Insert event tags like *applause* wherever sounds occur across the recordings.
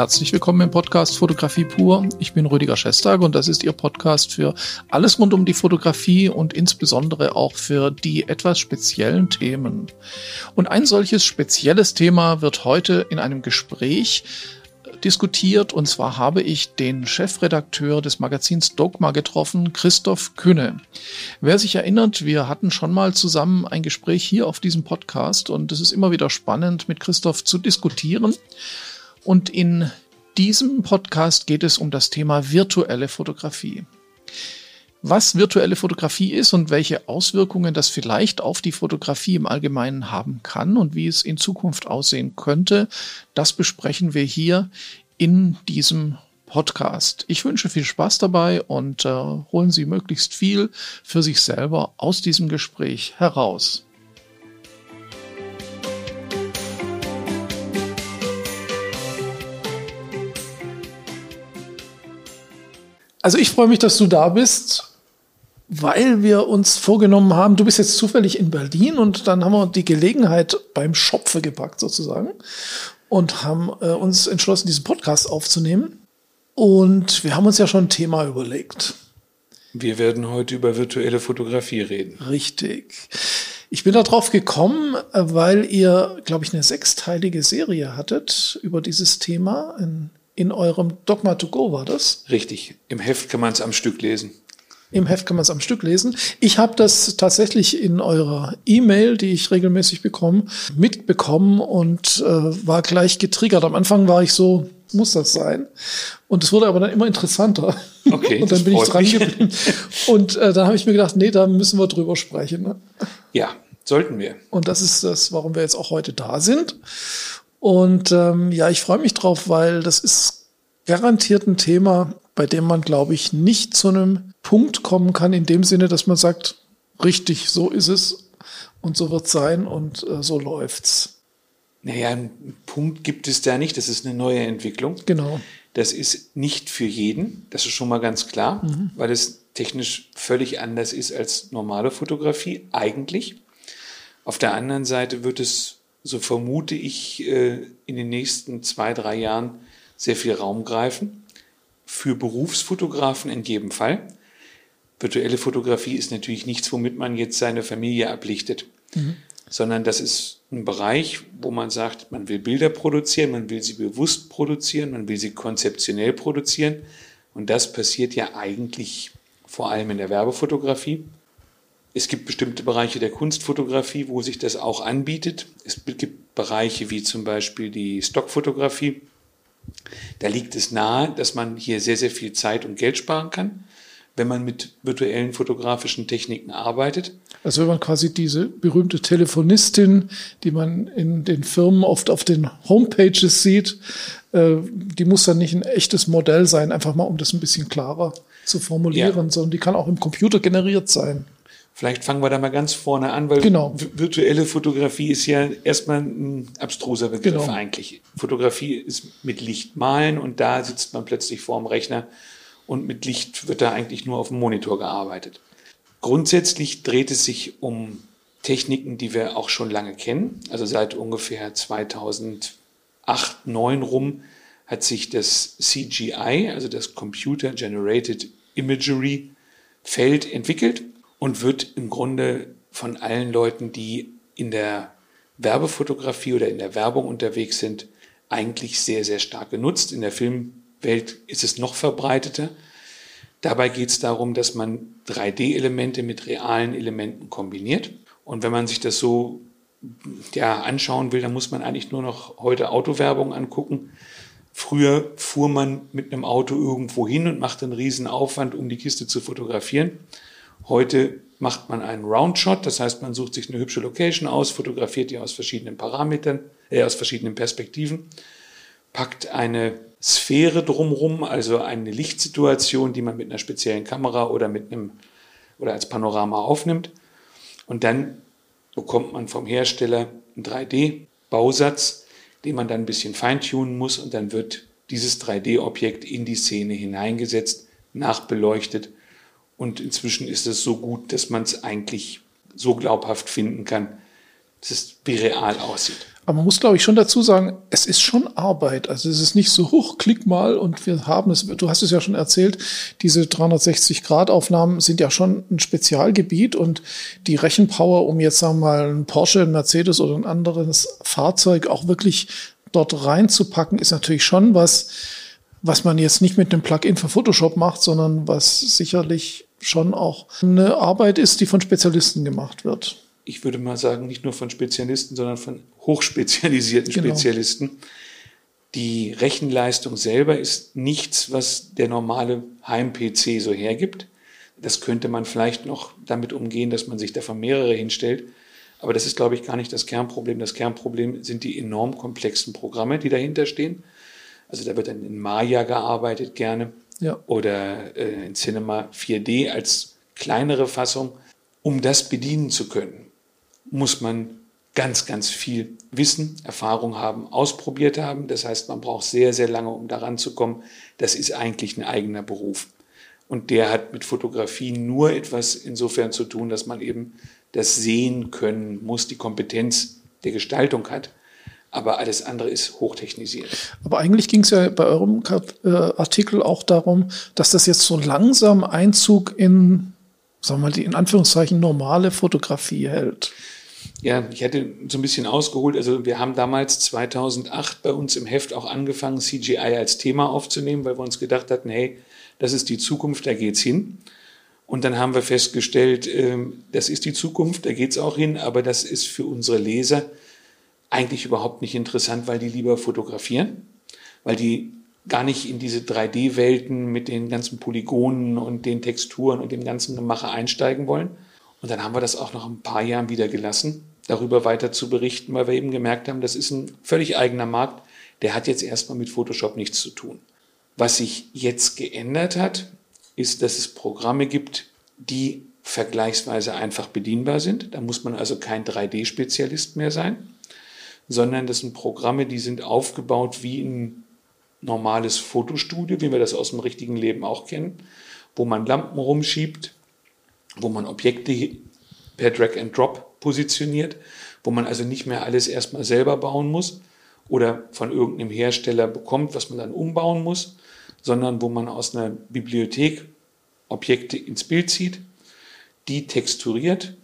Herzlich willkommen im Podcast Fotografie pur. Ich bin Rüdiger Schestag und das ist Ihr Podcast für alles rund um die Fotografie und insbesondere auch für die etwas speziellen Themen. Und ein solches spezielles Thema wird heute in einem Gespräch diskutiert. Und zwar habe ich den Chefredakteur des Magazins Dogma getroffen, Christoph Künne. Wer sich erinnert, wir hatten schon mal zusammen ein Gespräch hier auf diesem Podcast und es ist immer wieder spannend, mit Christoph zu diskutieren. Und in diesem Podcast geht es um das Thema virtuelle Fotografie. Was virtuelle Fotografie ist und welche Auswirkungen das vielleicht auf die Fotografie im Allgemeinen haben kann und wie es in Zukunft aussehen könnte, das besprechen wir hier in diesem Podcast. Ich wünsche viel Spaß dabei und äh, holen Sie möglichst viel für sich selber aus diesem Gespräch heraus. Also ich freue mich, dass du da bist weil wir uns vorgenommen haben, du bist jetzt zufällig in Berlin und dann haben wir die Gelegenheit beim Schopfe gepackt sozusagen und haben äh, uns entschlossen, diesen Podcast aufzunehmen. Und wir haben uns ja schon ein Thema überlegt. Wir werden heute über virtuelle Fotografie reden. Richtig. Ich bin darauf gekommen, äh, weil ihr, glaube ich, eine sechsteilige Serie hattet über dieses Thema. In, in eurem Dogma to Go war das? Richtig. Im Heft kann man es am Stück lesen. Im Heft kann man es am Stück lesen. Ich habe das tatsächlich in eurer E-Mail, die ich regelmäßig bekomme, mitbekommen und äh, war gleich getriggert. Am Anfang war ich so, muss das sein? Und es wurde aber dann immer interessanter. Okay. *laughs* und dann bin ich dran geblieben. Und äh, dann habe ich mir gedacht, nee, da müssen wir drüber sprechen. Ne? Ja, sollten wir. Und das ist das, warum wir jetzt auch heute da sind. Und ähm, ja, ich freue mich drauf, weil das ist garantiert ein Thema, bei dem man, glaube ich, nicht zu einem Punkt kommen kann, in dem Sinne, dass man sagt, richtig, so ist es und so wird es sein und äh, so läuft's. Naja, einen Punkt gibt es da nicht. Das ist eine neue Entwicklung. Genau. Das ist nicht für jeden. Das ist schon mal ganz klar, mhm. weil es technisch völlig anders ist als normale Fotografie eigentlich. Auf der anderen Seite wird es, so vermute ich, äh, in den nächsten zwei, drei Jahren sehr viel Raum greifen für Berufsfotografen in jedem Fall. Virtuelle Fotografie ist natürlich nichts, womit man jetzt seine Familie ablichtet, mhm. sondern das ist ein Bereich, wo man sagt, man will Bilder produzieren, man will sie bewusst produzieren, man will sie konzeptionell produzieren. Und das passiert ja eigentlich vor allem in der Werbefotografie. Es gibt bestimmte Bereiche der Kunstfotografie, wo sich das auch anbietet. Es gibt Bereiche wie zum Beispiel die Stockfotografie, da liegt es nahe, dass man hier sehr, sehr viel Zeit und Geld sparen kann, wenn man mit virtuellen fotografischen Techniken arbeitet. Also wenn man quasi diese berühmte Telefonistin, die man in den Firmen oft auf den Homepages sieht, äh, die muss dann nicht ein echtes Modell sein, einfach mal um das ein bisschen klarer zu formulieren, ja. sondern die kann auch im Computer generiert sein. Vielleicht fangen wir da mal ganz vorne an, weil genau. virtuelle Fotografie ist ja erstmal ein abstruser Begriff genau. eigentlich. Fotografie ist mit Licht malen und da sitzt man plötzlich vor dem Rechner und mit Licht wird da eigentlich nur auf dem Monitor gearbeitet. Grundsätzlich dreht es sich um Techniken, die wir auch schon lange kennen. Also seit ungefähr 2008, 2009 rum hat sich das CGI, also das Computer Generated Imagery Feld entwickelt und wird im Grunde von allen Leuten, die in der Werbefotografie oder in der Werbung unterwegs sind, eigentlich sehr, sehr stark genutzt. In der Filmwelt ist es noch verbreiteter. Dabei geht es darum, dass man 3D-Elemente mit realen Elementen kombiniert. Und wenn man sich das so ja, anschauen will, dann muss man eigentlich nur noch heute Autowerbung angucken. Früher fuhr man mit einem Auto irgendwo hin und machte einen riesen Aufwand, um die Kiste zu fotografieren. Heute macht man einen Roundshot, das heißt, man sucht sich eine hübsche Location aus, fotografiert die aus verschiedenen Parametern, äh, aus verschiedenen Perspektiven, packt eine Sphäre drumrum, also eine Lichtsituation, die man mit einer speziellen Kamera oder mit einem oder als Panorama aufnimmt. Und dann bekommt man vom Hersteller einen 3D-Bausatz, den man dann ein bisschen feintunen muss und dann wird dieses 3D-Objekt in die Szene hineingesetzt, nachbeleuchtet und inzwischen ist es so gut, dass man es eigentlich so glaubhaft finden kann, dass es wie real aussieht. Aber man muss, glaube ich, schon dazu sagen, es ist schon Arbeit. Also es ist nicht so, hoch, klick mal und wir haben es, du hast es ja schon erzählt, diese 360-Grad-Aufnahmen sind ja schon ein Spezialgebiet und die Rechenpower, um jetzt sagen wir mal ein Porsche, ein Mercedes oder ein anderes Fahrzeug auch wirklich dort reinzupacken, ist natürlich schon was, was man jetzt nicht mit einem Plugin für Photoshop macht, sondern was sicherlich schon auch eine Arbeit ist, die von Spezialisten gemacht wird. Ich würde mal sagen, nicht nur von Spezialisten, sondern von hochspezialisierten genau. Spezialisten. Die Rechenleistung selber ist nichts, was der normale Heim-PC so hergibt. Das könnte man vielleicht noch damit umgehen, dass man sich davon mehrere hinstellt. Aber das ist, glaube ich, gar nicht das Kernproblem. Das Kernproblem sind die enorm komplexen Programme, die dahinter stehen. Also da wird dann in Maya gearbeitet gerne ja. oder äh, in Cinema 4D als kleinere Fassung. Um das bedienen zu können, muss man ganz, ganz viel Wissen, Erfahrung haben, ausprobiert haben. Das heißt, man braucht sehr, sehr lange, um daran zu kommen. Das ist eigentlich ein eigener Beruf. Und der hat mit Fotografie nur etwas insofern zu tun, dass man eben das sehen können muss, die Kompetenz der Gestaltung hat aber alles andere ist hochtechnisiert. Aber eigentlich ging es ja bei eurem äh, Artikel auch darum, dass das jetzt so langsam Einzug in, sagen wir mal, die in Anführungszeichen normale Fotografie hält. Ja, ich hätte so ein bisschen ausgeholt. Also wir haben damals 2008 bei uns im Heft auch angefangen, CGI als Thema aufzunehmen, weil wir uns gedacht hatten, hey, das ist die Zukunft, da geht's hin. Und dann haben wir festgestellt, ähm, das ist die Zukunft, da geht's auch hin, aber das ist für unsere Leser eigentlich überhaupt nicht interessant, weil die lieber fotografieren, weil die gar nicht in diese 3D-Welten mit den ganzen Polygonen und den Texturen und dem ganzen Gemache einsteigen wollen. Und dann haben wir das auch nach ein paar Jahren wieder gelassen, darüber weiter zu berichten, weil wir eben gemerkt haben, das ist ein völlig eigener Markt, der hat jetzt erstmal mit Photoshop nichts zu tun. Was sich jetzt geändert hat, ist, dass es Programme gibt, die vergleichsweise einfach bedienbar sind. Da muss man also kein 3D-Spezialist mehr sein sondern das sind Programme, die sind aufgebaut wie ein normales Fotostudio, wie wir das aus dem richtigen Leben auch kennen, wo man Lampen rumschiebt, wo man Objekte per Drag and Drop positioniert, wo man also nicht mehr alles erstmal selber bauen muss oder von irgendeinem Hersteller bekommt, was man dann umbauen muss, sondern wo man aus einer Bibliothek Objekte ins Bild zieht, die texturiert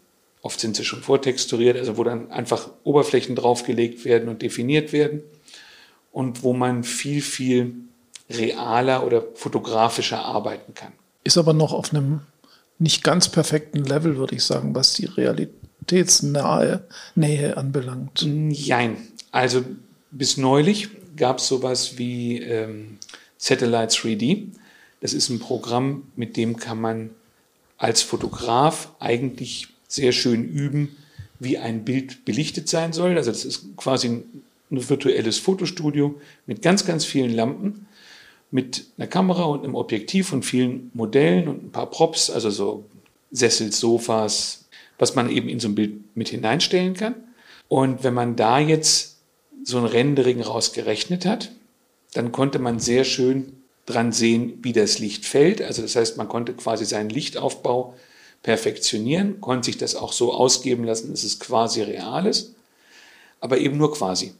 Oft sind sie schon vortexturiert, also wo dann einfach Oberflächen draufgelegt werden und definiert werden und wo man viel, viel realer oder fotografischer arbeiten kann. Ist aber noch auf einem nicht ganz perfekten Level, würde ich sagen, was die realitätsnahe Nähe anbelangt. Nein, also bis neulich gab es sowas wie ähm, Satellite 3D. Das ist ein Programm, mit dem kann man als Fotograf eigentlich sehr schön üben, wie ein Bild belichtet sein soll. Also das ist quasi ein, virtuelles Fotostudio mit ganz, ganz vielen Lampen, mit einer Kamera und einem Objektiv und vielen Modellen und ein paar Props, also so Sessel, Sofas, was man eben in so ein Bild mit hineinstellen kann. Und wenn man da jetzt so ein Rendering rausgerechnet hat, dann konnte man sehr schön dran sehen, wie das Licht fällt. Also das heißt, man konnte quasi seinen Lichtaufbau perfektionieren, konnte sich das auch so ausgeben lassen, dass es quasi real ist, aber eben nur quasi.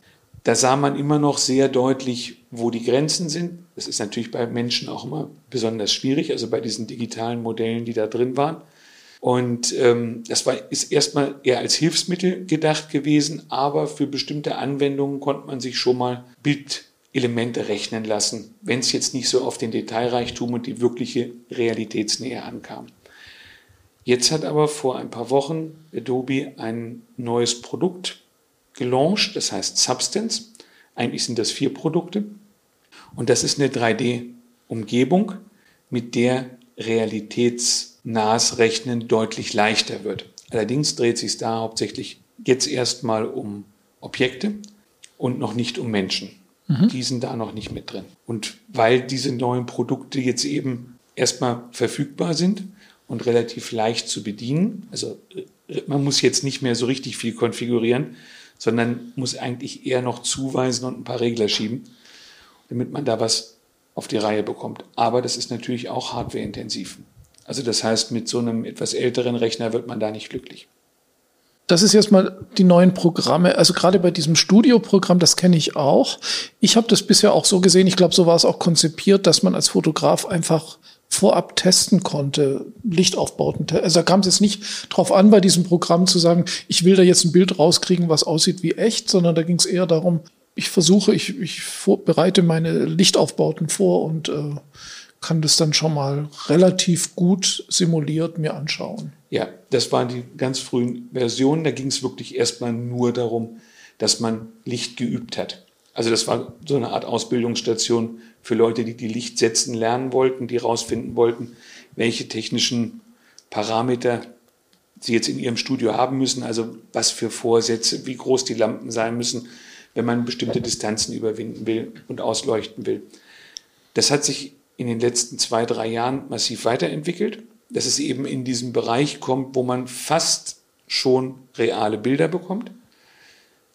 Da sah man immer noch sehr deutlich, wo die Grenzen sind. Das ist natürlich bei Menschen auch immer besonders schwierig, also bei diesen digitalen Modellen, die da drin waren. Und ähm, das war, ist erstmal eher als Hilfsmittel gedacht gewesen, aber für bestimmte Anwendungen konnte man sich schon mal Bildelemente rechnen lassen, wenn es jetzt nicht so auf den Detailreichtum und die wirkliche Realitätsnähe ankam. Jetzt hat aber vor ein paar Wochen Adobe ein neues Produkt gelauncht, das heißt Substance. Eigentlich sind das vier Produkte. Und das ist eine 3D-Umgebung, mit der realitätsnahes Rechnen deutlich leichter wird. Allerdings dreht sich da hauptsächlich jetzt erstmal um Objekte und noch nicht um Menschen. Mhm. Die sind da noch nicht mit drin. Und weil diese neuen Produkte jetzt eben erstmal verfügbar sind, und relativ leicht zu bedienen. Also äh, man muss jetzt nicht mehr so richtig viel konfigurieren, sondern muss eigentlich eher noch zuweisen und ein paar Regler schieben, damit man da was auf die Reihe bekommt. Aber das ist natürlich auch hardwareintensiv. Also das heißt, mit so einem etwas älteren Rechner wird man da nicht glücklich. das ist jetzt mal die neuen Programme. Also gerade bei diesem Studioprogramm, das kenne ich auch. Ich habe das bisher auch so gesehen, ich glaube, so war es auch konzipiert, dass man als Fotograf einfach vorab testen konnte, Lichtaufbauten. Also da kam es jetzt nicht drauf an, bei diesem Programm zu sagen, ich will da jetzt ein Bild rauskriegen, was aussieht wie echt, sondern da ging es eher darum, ich versuche, ich, ich bereite meine Lichtaufbauten vor und äh, kann das dann schon mal relativ gut simuliert mir anschauen. Ja, das waren die ganz frühen Versionen. Da ging es wirklich erstmal nur darum, dass man Licht geübt hat. Also das war so eine Art Ausbildungsstation für Leute, die die Licht setzen lernen wollten, die rausfinden wollten, welche technischen Parameter sie jetzt in ihrem Studio haben müssen, also was für Vorsätze, wie groß die Lampen sein müssen, wenn man bestimmte Distanzen überwinden will und ausleuchten will. Das hat sich in den letzten zwei, drei Jahren massiv weiterentwickelt, dass es eben in diesen Bereich kommt, wo man fast schon reale Bilder bekommt.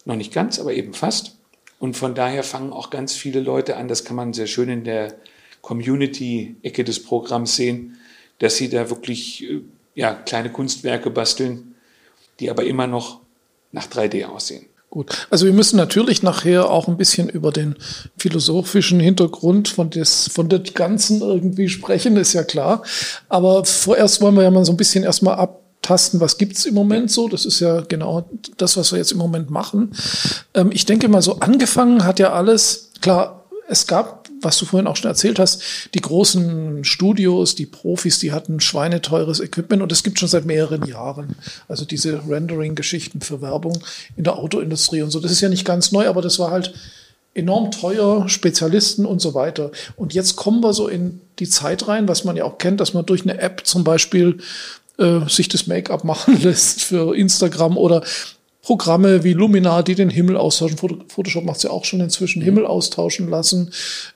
Noch nicht ganz, aber eben fast. Und von daher fangen auch ganz viele Leute an, das kann man sehr schön in der Community-Ecke des Programms sehen, dass sie da wirklich äh, ja, kleine Kunstwerke basteln, die aber immer noch nach 3D aussehen. Gut, also wir müssen natürlich nachher auch ein bisschen über den philosophischen Hintergrund von, des, von der Ganzen irgendwie sprechen, ist ja klar. Aber vorerst wollen wir ja mal so ein bisschen erstmal ab, abtasten, was gibt's im Moment so. Das ist ja genau das, was wir jetzt im Moment machen. Ähm, ich denke mal, so angefangen hat ja alles, klar, es gab, was du vorhin auch schon erzählt hast, die großen Studios, die Profis, die hatten schweineteures Equipment und es gibt schon seit mehreren Jahren. Also diese Rendering-Geschichten für Werbung in der Autoindustrie und so. Das ist ja nicht ganz neu, aber das war halt enorm teuer, Spezialisten und so weiter. Und jetzt kommen wir so in die Zeit rein, was man ja auch kennt, dass man durch eine App zum Beispiel äh, sich das Make-up machen *laughs* lässt für Instagram oder Programme wie Luminar, die den Himmel austauschen. Photoshop macht es ja auch schon inzwischen, mhm. Himmel austauschen lassen,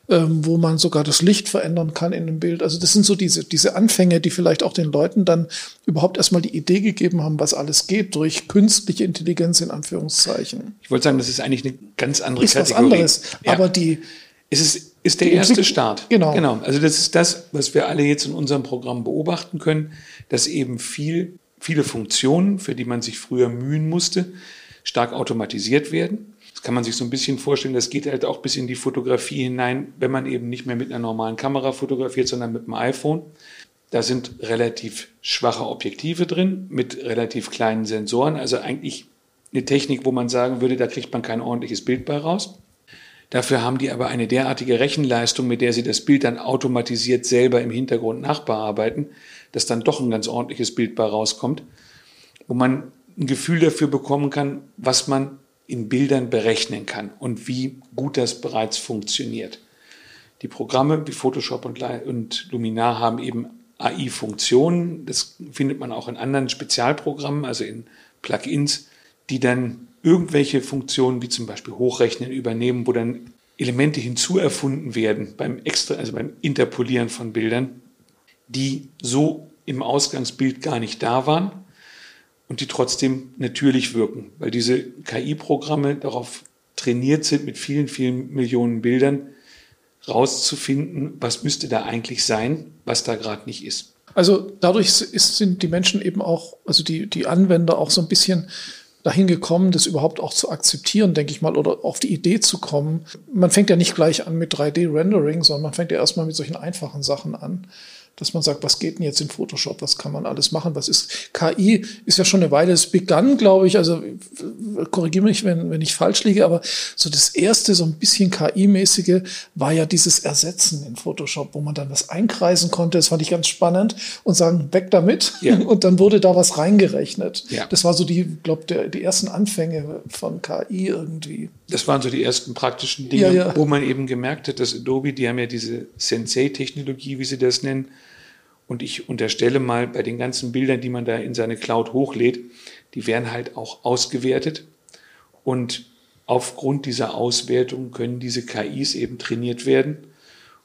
ähm, wo man sogar das Licht verändern kann in dem Bild. Also das sind so diese, diese Anfänge, die vielleicht auch den Leuten dann überhaupt erstmal die Idee gegeben haben, was alles geht durch künstliche Intelligenz in Anführungszeichen. Ich wollte sagen, das ist eigentlich eine ganz andere ist Kategorie. Was anderes. Ja. Aber die, es ist, ist der erste Start. Genau. genau. Also das ist das, was wir alle jetzt in unserem Programm beobachten können, dass eben viel, viele Funktionen, für die man sich früher mühen musste, stark automatisiert werden. Das kann man sich so ein bisschen vorstellen, das geht halt auch bis in die Fotografie hinein, wenn man eben nicht mehr mit einer normalen Kamera fotografiert, sondern mit dem iPhone. Da sind relativ schwache Objektive drin mit relativ kleinen Sensoren, also eigentlich eine Technik, wo man sagen würde, da kriegt man kein ordentliches Bild bei raus. Dafür haben die aber eine derartige Rechenleistung, mit der sie das Bild dann automatisiert selber im Hintergrund nachbearbeiten, dass dann doch ein ganz ordentliches Bild bei rauskommt, wo man ein Gefühl dafür bekommen kann, was man in Bildern berechnen kann und wie gut das bereits funktioniert. Die Programme wie Photoshop und, Luminar haben eben AI-Funktionen. Das findet man auch in anderen Spezialprogrammen, also in Plugins, die dann irgendwelche Funktionen wie zum Beispiel Hochrechnen übernehmen, wo dann Elemente hinzuerfunden werden beim Extra, also beim Interpolieren von Bildern, die so im Ausgangsbild gar nicht da waren und die trotzdem natürlich wirken, weil diese KI-Programme darauf trainiert sind, mit vielen, vielen Millionen Bildern rauszufinden, was müsste da eigentlich sein, was da gerade nicht ist. Also dadurch ist, sind die Menschen eben auch, also die, die Anwender auch so ein bisschen dahin gekommen, das überhaupt auch zu akzeptieren, denke ich mal, oder auf die Idee zu kommen. Man fängt ja nicht gleich an mit 3D-Rendering, sondern man fängt ja erstmal mit solchen einfachen Sachen an dass man sagt, was geht denn jetzt in Photoshop, was kann man alles machen, was ist KI, ist ja schon eine Weile, es begann, glaube ich, also korrigiere mich, wenn, wenn ich falsch liege, aber so das erste, so ein bisschen KI-mäßige war ja dieses Ersetzen in Photoshop, wo man dann was einkreisen konnte, das fand ich ganz spannend und sagen, weg damit ja. *laughs* und dann wurde da was reingerechnet. Ja. Das war so die, glaube die ersten Anfänge von KI irgendwie. Das waren so die ersten praktischen Dinge, ja, ja. wo man eben gemerkt hat, dass Adobe, die haben ja diese Sensei-Technologie, wie sie das nennen, und ich unterstelle mal, bei den ganzen Bildern, die man da in seine Cloud hochlädt, die werden halt auch ausgewertet. Und aufgrund dieser Auswertung können diese KIs eben trainiert werden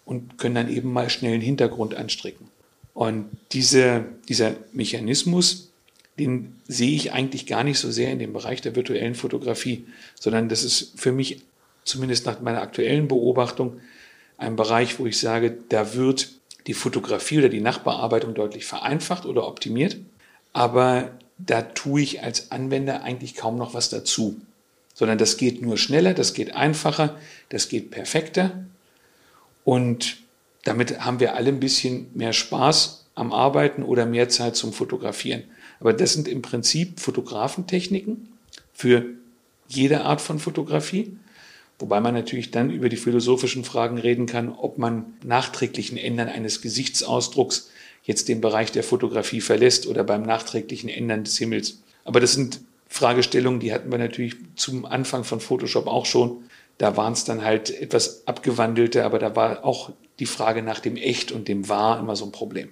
und können dann eben mal schnell einen Hintergrund anstricken. Und diese, dieser Mechanismus, den sehe ich eigentlich gar nicht so sehr in dem Bereich der virtuellen Fotografie, sondern das ist für mich, zumindest nach meiner aktuellen Beobachtung, ein Bereich, wo ich sage, da wird die Fotografie oder die Nachbearbeitung deutlich vereinfacht oder optimiert. Aber da tue ich als Anwender eigentlich kaum noch was dazu, sondern das geht nur schneller, das geht einfacher, das geht perfekter und damit haben wir alle ein bisschen mehr Spaß am Arbeiten oder mehr Zeit zum Fotografieren. Aber das sind im Prinzip Fotografentechniken für jede Art von Fotografie. Wobei man natürlich dann über die philosophischen Fragen reden kann, ob man nachträglichen Ändern eines Gesichtsausdrucks jetzt den Bereich der Fotografie verlässt oder beim nachträglichen Ändern des Himmels. Aber das sind Fragestellungen, die hatten wir natürlich zum Anfang von Photoshop auch schon. Da waren es dann halt etwas abgewandelte, aber da war auch die Frage nach dem Echt und dem Wahr immer so ein Problem.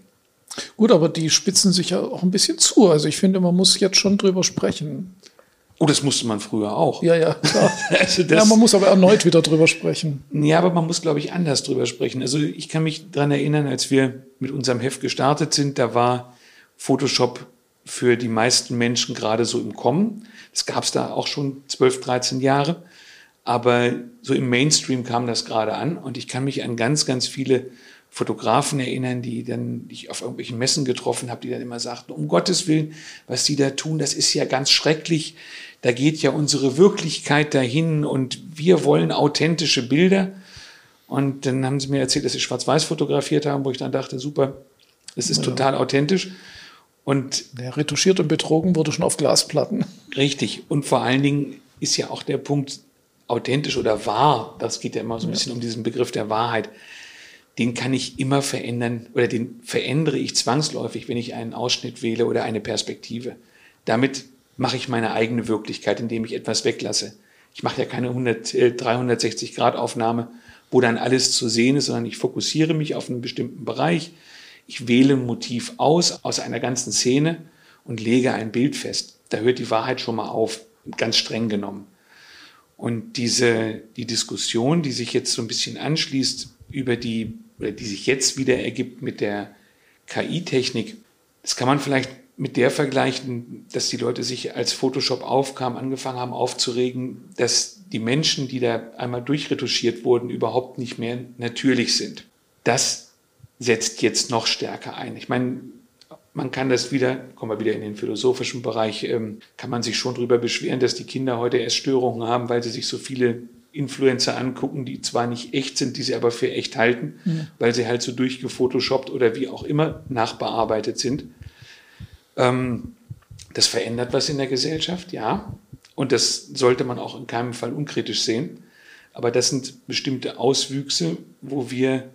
Gut, aber die spitzen sich ja auch ein bisschen zu. Also ich finde, man muss jetzt schon drüber sprechen. Oh, das musste man früher auch. Ja, ja, klar. *laughs* also das, ja, man muss aber erneut wieder drüber sprechen. Ja, aber man muss, glaube ich, anders drüber sprechen. Also ich kann mich daran erinnern, als wir mit unserem Heft gestartet sind, da war Photoshop für die meisten Menschen gerade so im Kommen. Das gab es da auch schon 12, 13 Jahre. Aber so im Mainstream kam das gerade an. Und ich kann mich an ganz, ganz viele Fotografen erinnern, die dann ich auf irgendwelchen Messen getroffen habe, die dann immer sagten, um Gottes Willen, was die da tun, das ist ja ganz schrecklich da geht ja unsere Wirklichkeit dahin und wir wollen authentische Bilder. Und dann haben sie mir erzählt, dass sie schwarz-weiß fotografiert haben, wo ich dann dachte, super, es ist ja. total authentisch. Und ja, retuschiert und betrogen wurde schon auf Glasplatten. Richtig. Und vor allen Dingen ist ja auch der Punkt authentisch oder wahr. Das geht ja immer so ein ja. bisschen um diesen Begriff der Wahrheit. Den kann ich immer verändern oder den verändere ich zwangsläufig, wenn ich einen Ausschnitt wähle oder eine Perspektive. Damit mache ich meine eigene Wirklichkeit, indem ich etwas weglasse. Ich mache ja keine 100, äh, 360 Grad Aufnahme, wo dann alles zu sehen ist, sondern ich fokussiere mich auf einen bestimmten Bereich. Ich wähle ein Motiv aus, aus einer ganzen Szene und lege ein Bild fest. Da hört die Wahrheit schon mal auf, ganz streng genommen. Und diese, die Diskussion, die sich jetzt so ein bisschen anschließt über die, oder die sich jetzt wieder ergibt mit der KI-Technik, das kann man vielleicht mit der vergleichen, dass die Leute sich als Photoshop aufkam, angefangen haben aufzuregen, dass die Menschen, die da einmal durchretuschiert wurden, überhaupt nicht mehr natürlich sind. Das setzt jetzt noch stärker ein. Ich meine, man kann das wieder, kommen wir wieder in den philosophischen Bereich, ähm, kann man sich schon darüber beschweren, dass die Kinder heute erst Störungen haben, weil sie sich so viele Influencer angucken, die zwar nicht echt sind, die sie aber für echt halten, mhm. weil sie halt so durchgefotoshoppt oder wie auch immer nachbearbeitet sind. Ähm, das verändert was in der Gesellschaft, ja. Und das sollte man auch in keinem Fall unkritisch sehen. Aber das sind bestimmte Auswüchse, wo wir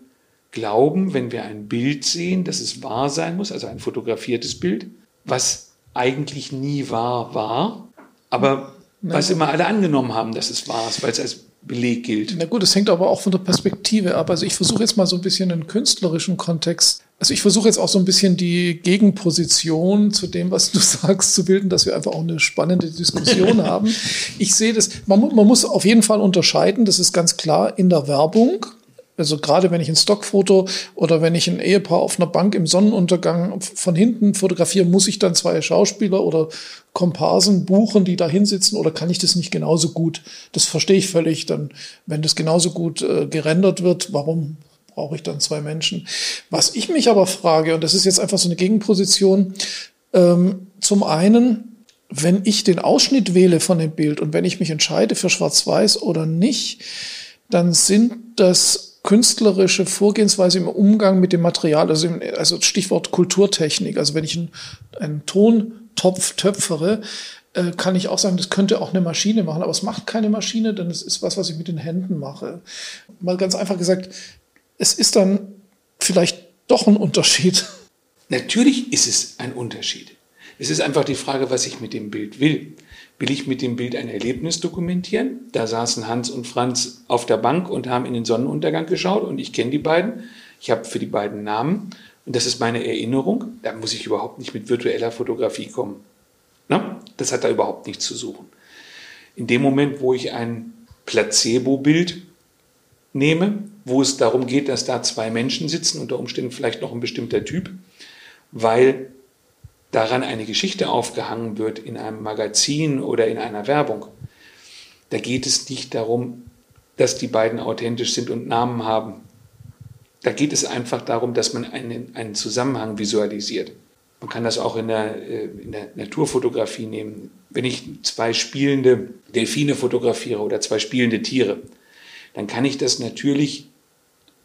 glauben, wenn wir ein Bild sehen, dass es wahr sein muss, also ein fotografiertes Bild, was eigentlich nie wahr war, aber was immer alle angenommen haben, dass es wahr ist, weil es als Beleg gilt. Na gut, es hängt aber auch von der Perspektive ab. Also ich versuche jetzt mal so ein bisschen einen künstlerischen Kontext. Also ich versuche jetzt auch so ein bisschen die Gegenposition zu dem, was du *laughs* sagst, zu bilden, dass wir einfach auch eine spannende Diskussion *laughs* haben. Ich sehe das, man, man muss auf jeden Fall unterscheiden, das ist ganz klar in der Werbung. Also gerade wenn ich ein Stockfoto oder wenn ich ein Ehepaar auf einer Bank im Sonnenuntergang von hinten fotografiere, muss ich dann zwei Schauspieler oder Komparsen buchen, die da hinsitzen oder kann ich das nicht genauso gut? Das verstehe ich völlig. Dann, wenn das genauso gut äh, gerendert wird, warum brauche ich dann zwei Menschen? Was ich mich aber frage, und das ist jetzt einfach so eine Gegenposition, ähm, zum einen, wenn ich den Ausschnitt wähle von dem Bild und wenn ich mich entscheide für Schwarz-Weiß oder nicht, dann sind das künstlerische Vorgehensweise im Umgang mit dem Material, also, im, also Stichwort Kulturtechnik. Also wenn ich einen, einen Tontopf töpfere, äh, kann ich auch sagen, das könnte auch eine Maschine machen, aber es macht keine Maschine, denn es ist was, was ich mit den Händen mache. Mal ganz einfach gesagt, es ist dann vielleicht doch ein Unterschied. Natürlich ist es ein Unterschied. Es ist einfach die Frage, was ich mit dem Bild will. Will ich mit dem Bild ein Erlebnis dokumentieren? Da saßen Hans und Franz auf der Bank und haben in den Sonnenuntergang geschaut und ich kenne die beiden. Ich habe für die beiden Namen und das ist meine Erinnerung. Da muss ich überhaupt nicht mit virtueller Fotografie kommen. Na? Das hat da überhaupt nichts zu suchen. In dem Moment, wo ich ein Placebo-Bild nehme, wo es darum geht, dass da zwei Menschen sitzen, unter Umständen vielleicht noch ein bestimmter Typ, weil daran eine Geschichte aufgehangen wird in einem Magazin oder in einer Werbung, da geht es nicht darum, dass die beiden authentisch sind und Namen haben. Da geht es einfach darum, dass man einen, einen Zusammenhang visualisiert. Man kann das auch in der, äh, in der Naturfotografie nehmen. Wenn ich zwei spielende Delfine fotografiere oder zwei spielende Tiere, dann kann ich das natürlich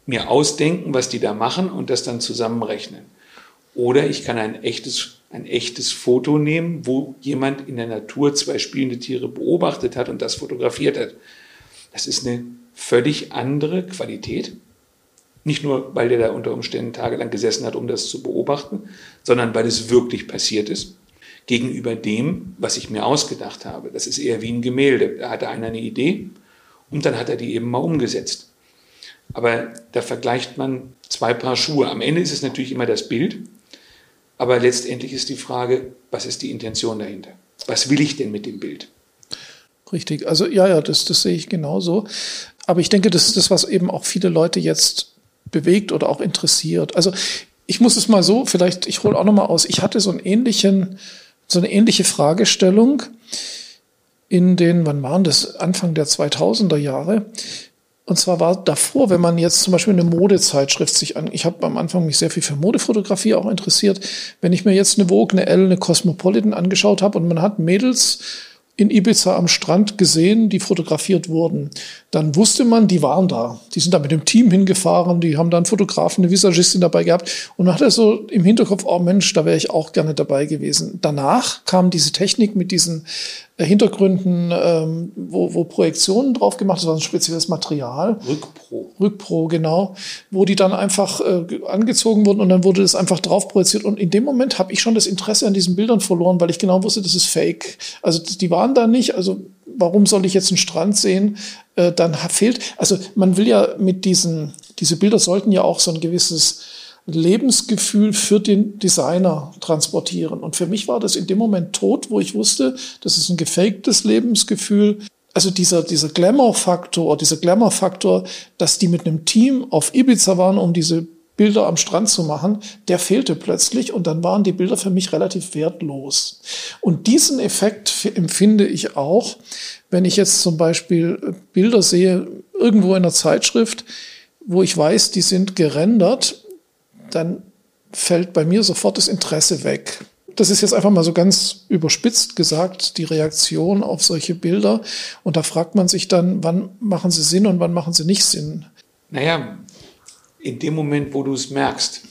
mir ausdenken, was die da machen und das dann zusammenrechnen. Oder ich kann ein echtes, ein echtes Foto nehmen, wo jemand in der Natur zwei spielende Tiere beobachtet hat und das fotografiert hat. Das ist eine völlig andere Qualität. Nicht nur, weil der da unter Umständen tagelang gesessen hat, um das zu beobachten, sondern weil es wirklich passiert ist. Gegenüber dem, was ich mir ausgedacht habe. Das ist eher wie ein Gemälde. Da hatte einer eine Idee und dann hat er die eben mal umgesetzt. Aber da vergleicht man zwei Paar Schuhe. Am Ende ist es natürlich immer das Bild, aber letztendlich ist die Frage, was ist die Intention dahinter? Was will ich denn mit dem Bild? Richtig, also ja, ja, das, das sehe ich genauso. Aber ich denke, das ist das, was eben auch viele Leute jetzt bewegt oder auch interessiert. Also ich muss es mal so, vielleicht, ich hole auch noch mal aus. Ich hatte so einen ähnlichen, so eine ähnliche Fragestellung in den, wann waren das? Anfang der 2000er Jahre. Und zwar war davor, wenn man jetzt zum Beispiel eine Modezeitschrift sich an, ich habe am Anfang mich sehr viel für Modefotografie auch interessiert, wenn ich mir jetzt eine Vogue, eine L, eine Cosmopolitan angeschaut habe und man hat Mädels in Ibiza am Strand gesehen, die fotografiert wurden. Dann wusste man, die waren da. Die sind da mit dem Team hingefahren, die haben dann Fotografen, eine Visagistin dabei gehabt. Und man hatte so im Hinterkopf, oh Mensch, da wäre ich auch gerne dabei gewesen. Danach kam diese Technik mit diesen äh, Hintergründen, ähm, wo, wo Projektionen drauf gemacht, das war ein spezielles Material. Rückpro. Rückpro, genau. Wo die dann einfach äh, angezogen wurden und dann wurde das einfach drauf projiziert. Und in dem Moment habe ich schon das Interesse an diesen Bildern verloren, weil ich genau wusste, das ist fake. Also die waren da nicht. Also warum soll ich jetzt einen Strand sehen? Äh, dann fehlt, also man will ja mit diesen, diese Bilder sollten ja auch so ein gewisses Lebensgefühl für den Designer transportieren. Und für mich war das in dem Moment tot, wo ich wusste, das ist ein gefaktes Lebensgefühl. Also dieser, dieser Glamour-Faktor, dieser Glamour-Faktor, dass die mit einem Team auf Ibiza waren, um diese Bilder am Strand zu machen, der fehlte plötzlich und dann waren die Bilder für mich relativ wertlos. Und diesen Effekt empfinde ich auch, wenn ich jetzt zum Beispiel Bilder sehe, irgendwo in einer Zeitschrift, wo ich weiß, die sind gerendert dann fällt bei mir sofort das Interesse weg. Das ist jetzt einfach mal so ganz überspitzt gesagt, die Reaktion auf solche Bilder. Und da fragt man sich dann, wann machen sie Sinn und wann machen sie nicht Sinn? Naja, in dem Moment, wo du es merkst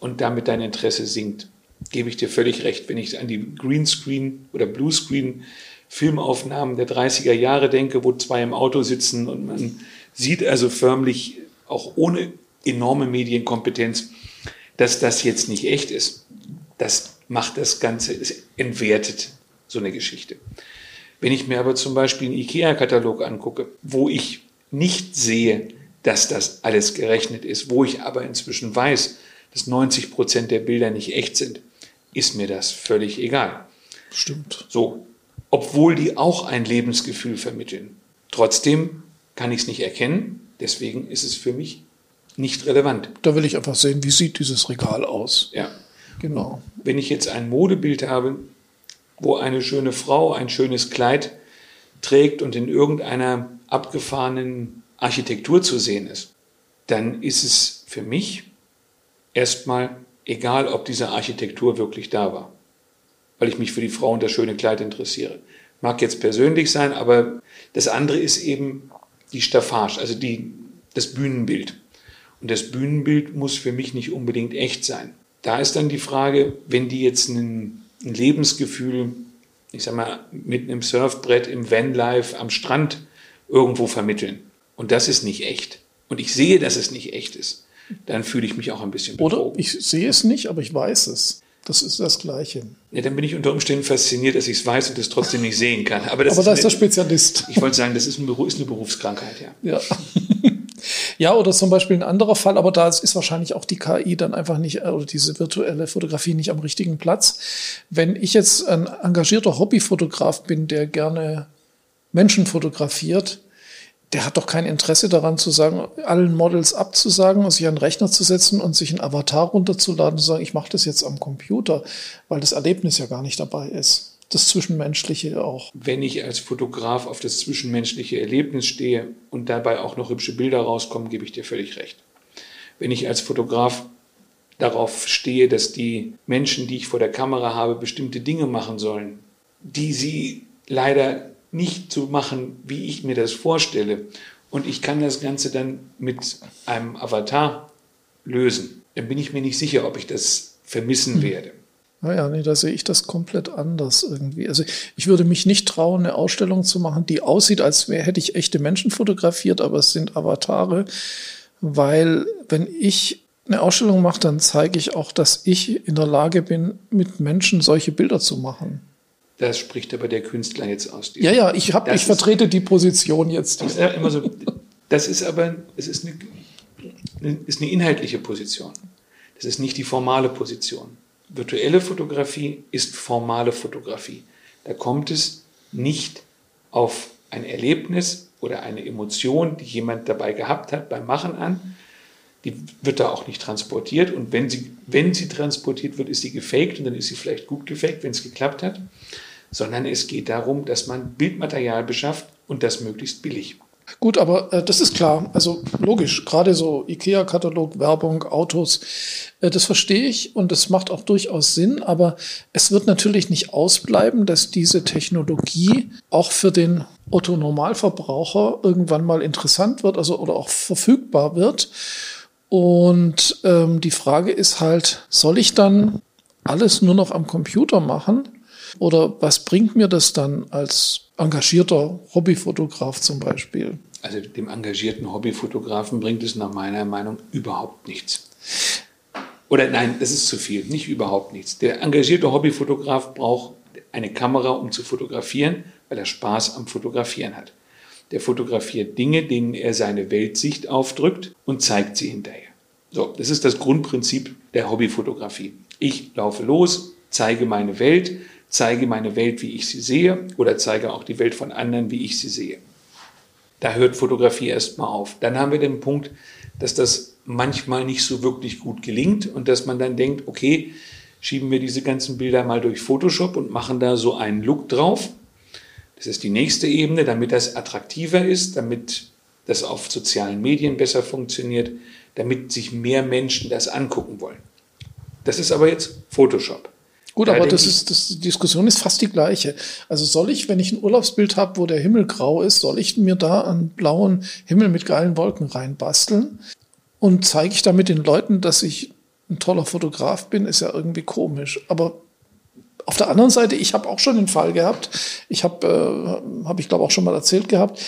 und damit dein Interesse sinkt, gebe ich dir völlig recht. Wenn ich an die Greenscreen oder Bluescreen Filmaufnahmen der 30er Jahre denke, wo zwei im Auto sitzen und man sieht also förmlich auch ohne enorme Medienkompetenz, dass das jetzt nicht echt ist. Das macht das Ganze, es entwertet so eine Geschichte. Wenn ich mir aber zum Beispiel einen IKEA-Katalog angucke, wo ich nicht sehe, dass das alles gerechnet ist, wo ich aber inzwischen weiß, dass 90 Prozent der Bilder nicht echt sind, ist mir das völlig egal. Stimmt. So, obwohl die auch ein Lebensgefühl vermitteln. Trotzdem kann ich es nicht erkennen. Deswegen ist es für mich nicht relevant. Da will ich einfach sehen, wie sieht dieses Regal aus. Ja. Genau. Wenn ich jetzt ein Modebild habe, wo eine schöne Frau ein schönes Kleid trägt und in irgendeiner abgefahrenen Architektur zu sehen ist, dann ist es für mich erstmal egal, ob diese Architektur wirklich da war, weil ich mich für die Frau und das schöne Kleid interessiere. Mag jetzt persönlich sein, aber das andere ist eben die Staffage, also die, das Bühnenbild. Und das Bühnenbild muss für mich nicht unbedingt echt sein. Da ist dann die Frage, wenn die jetzt ein, Lebensgefühl, ich sag mal, mit einem Surfbrett im Vanlife am Strand irgendwo vermitteln. Und das ist nicht echt. Und ich sehe, dass es nicht echt ist. Dann fühle ich mich auch ein bisschen betrogen. Oder ich sehe es nicht, aber ich weiß es. Das ist das Gleiche. Ja, dann bin ich unter Umständen fasziniert, dass ich es weiß und es trotzdem nicht sehen kann. Aber das, aber ist, das ist der Spezialist. Ich wollte sagen, das ist, ein, ist eine Berufskrankheit, ja. Ja. *laughs* Ja, oder zum Beispiel ein anderer Fall, aber da ist wahrscheinlich auch die KI dann einfach nicht, oder diese virtuelle Fotografie nicht am richtigen Platz. Wenn ich jetzt ein engagierter Hobbyfotograf bin, der gerne Menschen fotografiert, der hat doch kein Interesse daran zu sagen, allen Models abzusagen und sich an den Rechner zu setzen und sich ein Avatar runterzuladen und zu sagen, ich mache das jetzt am Computer, weil das Erlebnis ja gar nicht dabei ist das Zwischenmenschliche auch. Wenn ich als Fotograf auf das zwischenmenschliche Erlebnis stehe und dabei auch noch hübsche Bilder rauskommen, gebe ich dir völlig recht. Wenn ich als Fotograf darauf stehe, dass die Menschen, die ich vor der Kamera habe, bestimmte Dinge machen sollen, die sie leider nicht so machen, wie ich mir das vorstelle. Und ich kann das Ganze dann mit einem Avatar lösen. Dann bin ich mir nicht sicher, ob ich das vermissen hm. werde. Naja, nee, da sehe ich das komplett anders irgendwie. Also ich würde mich nicht trauen, eine Ausstellung zu machen, die aussieht, als wäre, hätte ich echte Menschen fotografiert, aber es sind Avatare. Weil wenn ich eine Ausstellung mache, dann zeige ich auch, dass ich in der Lage bin, mit Menschen solche Bilder zu machen. Das spricht aber der Künstler jetzt aus. Ja, ja, ich, hab, ich vertrete die Position jetzt. Das ist, immer so, das ist aber, es ist eine, ist eine inhaltliche Position. Das ist nicht die formale Position. Virtuelle Fotografie ist formale Fotografie. Da kommt es nicht auf ein Erlebnis oder eine Emotion, die jemand dabei gehabt hat beim Machen an. Die wird da auch nicht transportiert. Und wenn sie, wenn sie transportiert wird, ist sie gefaked und dann ist sie vielleicht gut gefaked, wenn es geklappt hat. Sondern es geht darum, dass man Bildmaterial beschafft und das möglichst billig. Gut, aber äh, das ist klar. Also logisch, gerade so IKEA-Katalog, Werbung, Autos, äh, das verstehe ich und das macht auch durchaus Sinn. Aber es wird natürlich nicht ausbleiben, dass diese Technologie auch für den Otto-Normalverbraucher irgendwann mal interessant wird, also oder auch verfügbar wird. Und ähm, die Frage ist halt, soll ich dann alles nur noch am Computer machen? Oder was bringt mir das dann als engagierter Hobbyfotograf zum Beispiel? Also dem engagierten Hobbyfotografen bringt es nach meiner Meinung überhaupt nichts. Oder nein, das ist zu viel, nicht überhaupt nichts. Der engagierte Hobbyfotograf braucht eine Kamera, um zu fotografieren, weil er Spaß am Fotografieren hat. Der fotografiert Dinge, denen er seine Weltsicht aufdrückt und zeigt sie hinterher. So, das ist das Grundprinzip der Hobbyfotografie. Ich laufe los, zeige meine Welt, zeige meine Welt, wie ich sie sehe oder zeige auch die Welt von anderen, wie ich sie sehe. Da hört Fotografie erstmal auf. Dann haben wir den Punkt, dass das manchmal nicht so wirklich gut gelingt und dass man dann denkt, okay, schieben wir diese ganzen Bilder mal durch Photoshop und machen da so einen Look drauf. Das ist die nächste Ebene, damit das attraktiver ist, damit das auf sozialen Medien besser funktioniert, damit sich mehr Menschen das angucken wollen. Das ist aber jetzt Photoshop. Gut, aber das ist, das, die Diskussion ist fast die gleiche. Also soll ich, wenn ich ein Urlaubsbild habe, wo der Himmel grau ist, soll ich mir da einen blauen Himmel mit geilen Wolken reinbasteln? Und zeige ich damit den Leuten, dass ich ein toller Fotograf bin, ist ja irgendwie komisch. Aber auf der anderen Seite, ich habe auch schon den Fall gehabt, ich habe, äh, habe ich glaube auch schon mal erzählt gehabt,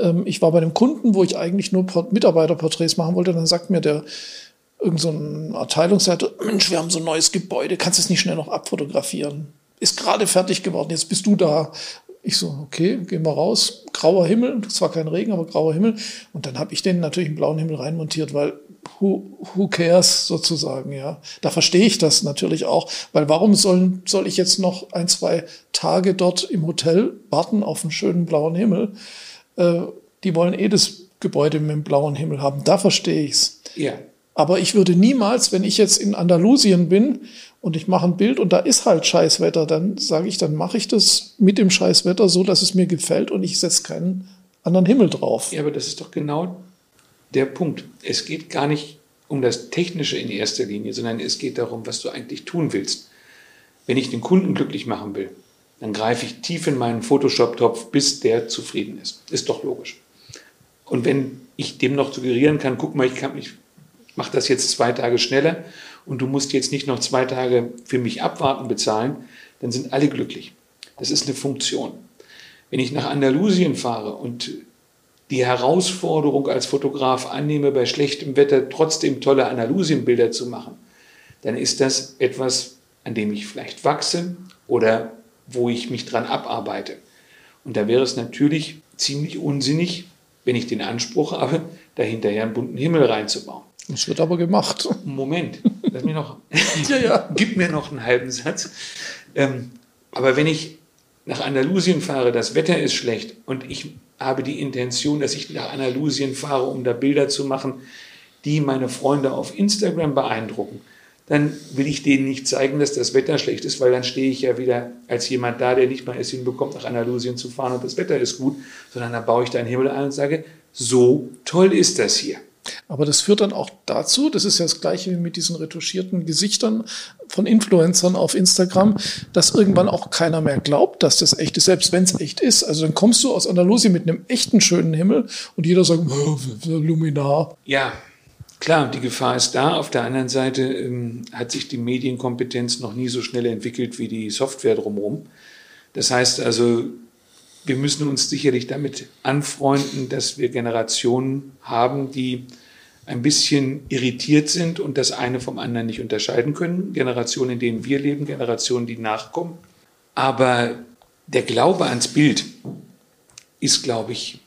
ähm, ich war bei einem Kunden, wo ich eigentlich nur Mitarbeiterporträts machen wollte, dann sagt mir der irgend so ein Abteilungsleiter, Mensch, wir haben so ein neues Gebäude, kannst du es nicht schnell noch abfotografieren? Ist gerade fertig geworden, jetzt bist du da. Ich so, okay, gehen wir raus. Grauer Himmel, zwar kein Regen, aber grauer Himmel. Und dann habe ich den natürlich im blauen Himmel reinmontiert, weil who, who cares sozusagen, ja. Da verstehe ich das natürlich auch, weil warum sollen, soll ich jetzt noch ein, zwei Tage dort im Hotel warten auf einen schönen blauen Himmel? Äh, die wollen eh das Gebäude mit dem blauen Himmel haben. Da verstehe ich's. Ja. Aber ich würde niemals, wenn ich jetzt in Andalusien bin und ich mache ein Bild und da ist halt Scheißwetter, dann sage ich, dann mache ich das mit dem Scheißwetter so, dass es mir gefällt und ich setze keinen anderen Himmel drauf. Ja, aber das ist doch genau der Punkt. Es geht gar nicht um das Technische in erster Linie, sondern es geht darum, was du eigentlich tun willst. Wenn ich den Kunden glücklich machen will, dann greife ich tief in meinen Photoshop-Topf, bis der zufrieden ist. Ist doch logisch. Und wenn ich dem noch suggerieren kann, guck mal, ich kann mich mach das jetzt zwei Tage schneller und du musst jetzt nicht noch zwei Tage für mich abwarten bezahlen, dann sind alle glücklich. Das ist eine Funktion. Wenn ich nach Andalusien fahre und die Herausforderung als Fotograf annehme, bei schlechtem Wetter trotzdem tolle Andalusienbilder zu machen, dann ist das etwas, an dem ich vielleicht wachse oder wo ich mich dran abarbeite. Und da wäre es natürlich ziemlich unsinnig, wenn ich den Anspruch habe, dahinterher einen bunten Himmel reinzubauen. Das wird aber gemacht. Moment, lass mich noch. *laughs* ja, ja. Gib mir noch einen halben Satz. Ähm, aber wenn ich nach Andalusien fahre, das Wetter ist schlecht und ich habe die Intention, dass ich nach Andalusien fahre, um da Bilder zu machen, die meine Freunde auf Instagram beeindrucken, dann will ich denen nicht zeigen, dass das Wetter schlecht ist, weil dann stehe ich ja wieder als jemand da, der nicht mal es hinbekommt, nach Andalusien zu fahren und das Wetter ist gut, sondern dann baue ich da einen Himmel ein und sage, so toll ist das hier. Aber das führt dann auch dazu, das ist ja das gleiche wie mit diesen retuschierten Gesichtern von Influencern auf Instagram, dass irgendwann auch keiner mehr glaubt, dass das echt ist, selbst wenn es echt ist. Also dann kommst du aus Andalusien mit einem echten schönen Himmel und jeder sagt, oh, Luminar. Ja, Klar, die Gefahr ist da. Auf der anderen Seite ähm, hat sich die Medienkompetenz noch nie so schnell entwickelt wie die Software drumherum. Das heißt also, wir müssen uns sicherlich damit anfreunden, dass wir Generationen haben, die ein bisschen irritiert sind und das eine vom anderen nicht unterscheiden können. Generationen, in denen wir leben, Generationen, die nachkommen. Aber der Glaube ans Bild ist, glaube ich,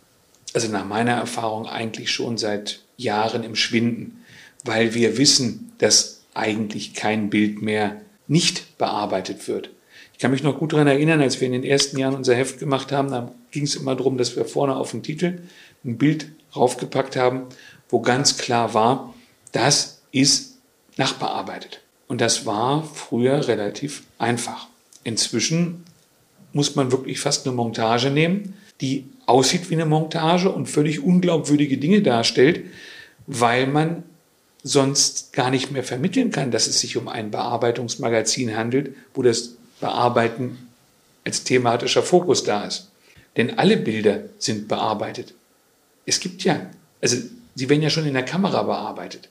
also nach meiner Erfahrung eigentlich schon seit Jahren im Schwinden, weil wir wissen, dass eigentlich kein Bild mehr nicht bearbeitet wird. Ich kann mich noch gut daran erinnern, als wir in den ersten Jahren unser Heft gemacht haben, da ging es immer darum, dass wir vorne auf den Titel ein Bild raufgepackt haben, wo ganz klar war, das ist nachbearbeitet. Und das war früher relativ einfach. Inzwischen muss man wirklich fast eine Montage nehmen, die aussieht wie eine Montage und völlig unglaubwürdige Dinge darstellt, weil man sonst gar nicht mehr vermitteln kann, dass es sich um ein Bearbeitungsmagazin handelt, wo das Bearbeiten als thematischer Fokus da ist. Denn alle Bilder sind bearbeitet. Es gibt ja, also sie werden ja schon in der Kamera bearbeitet.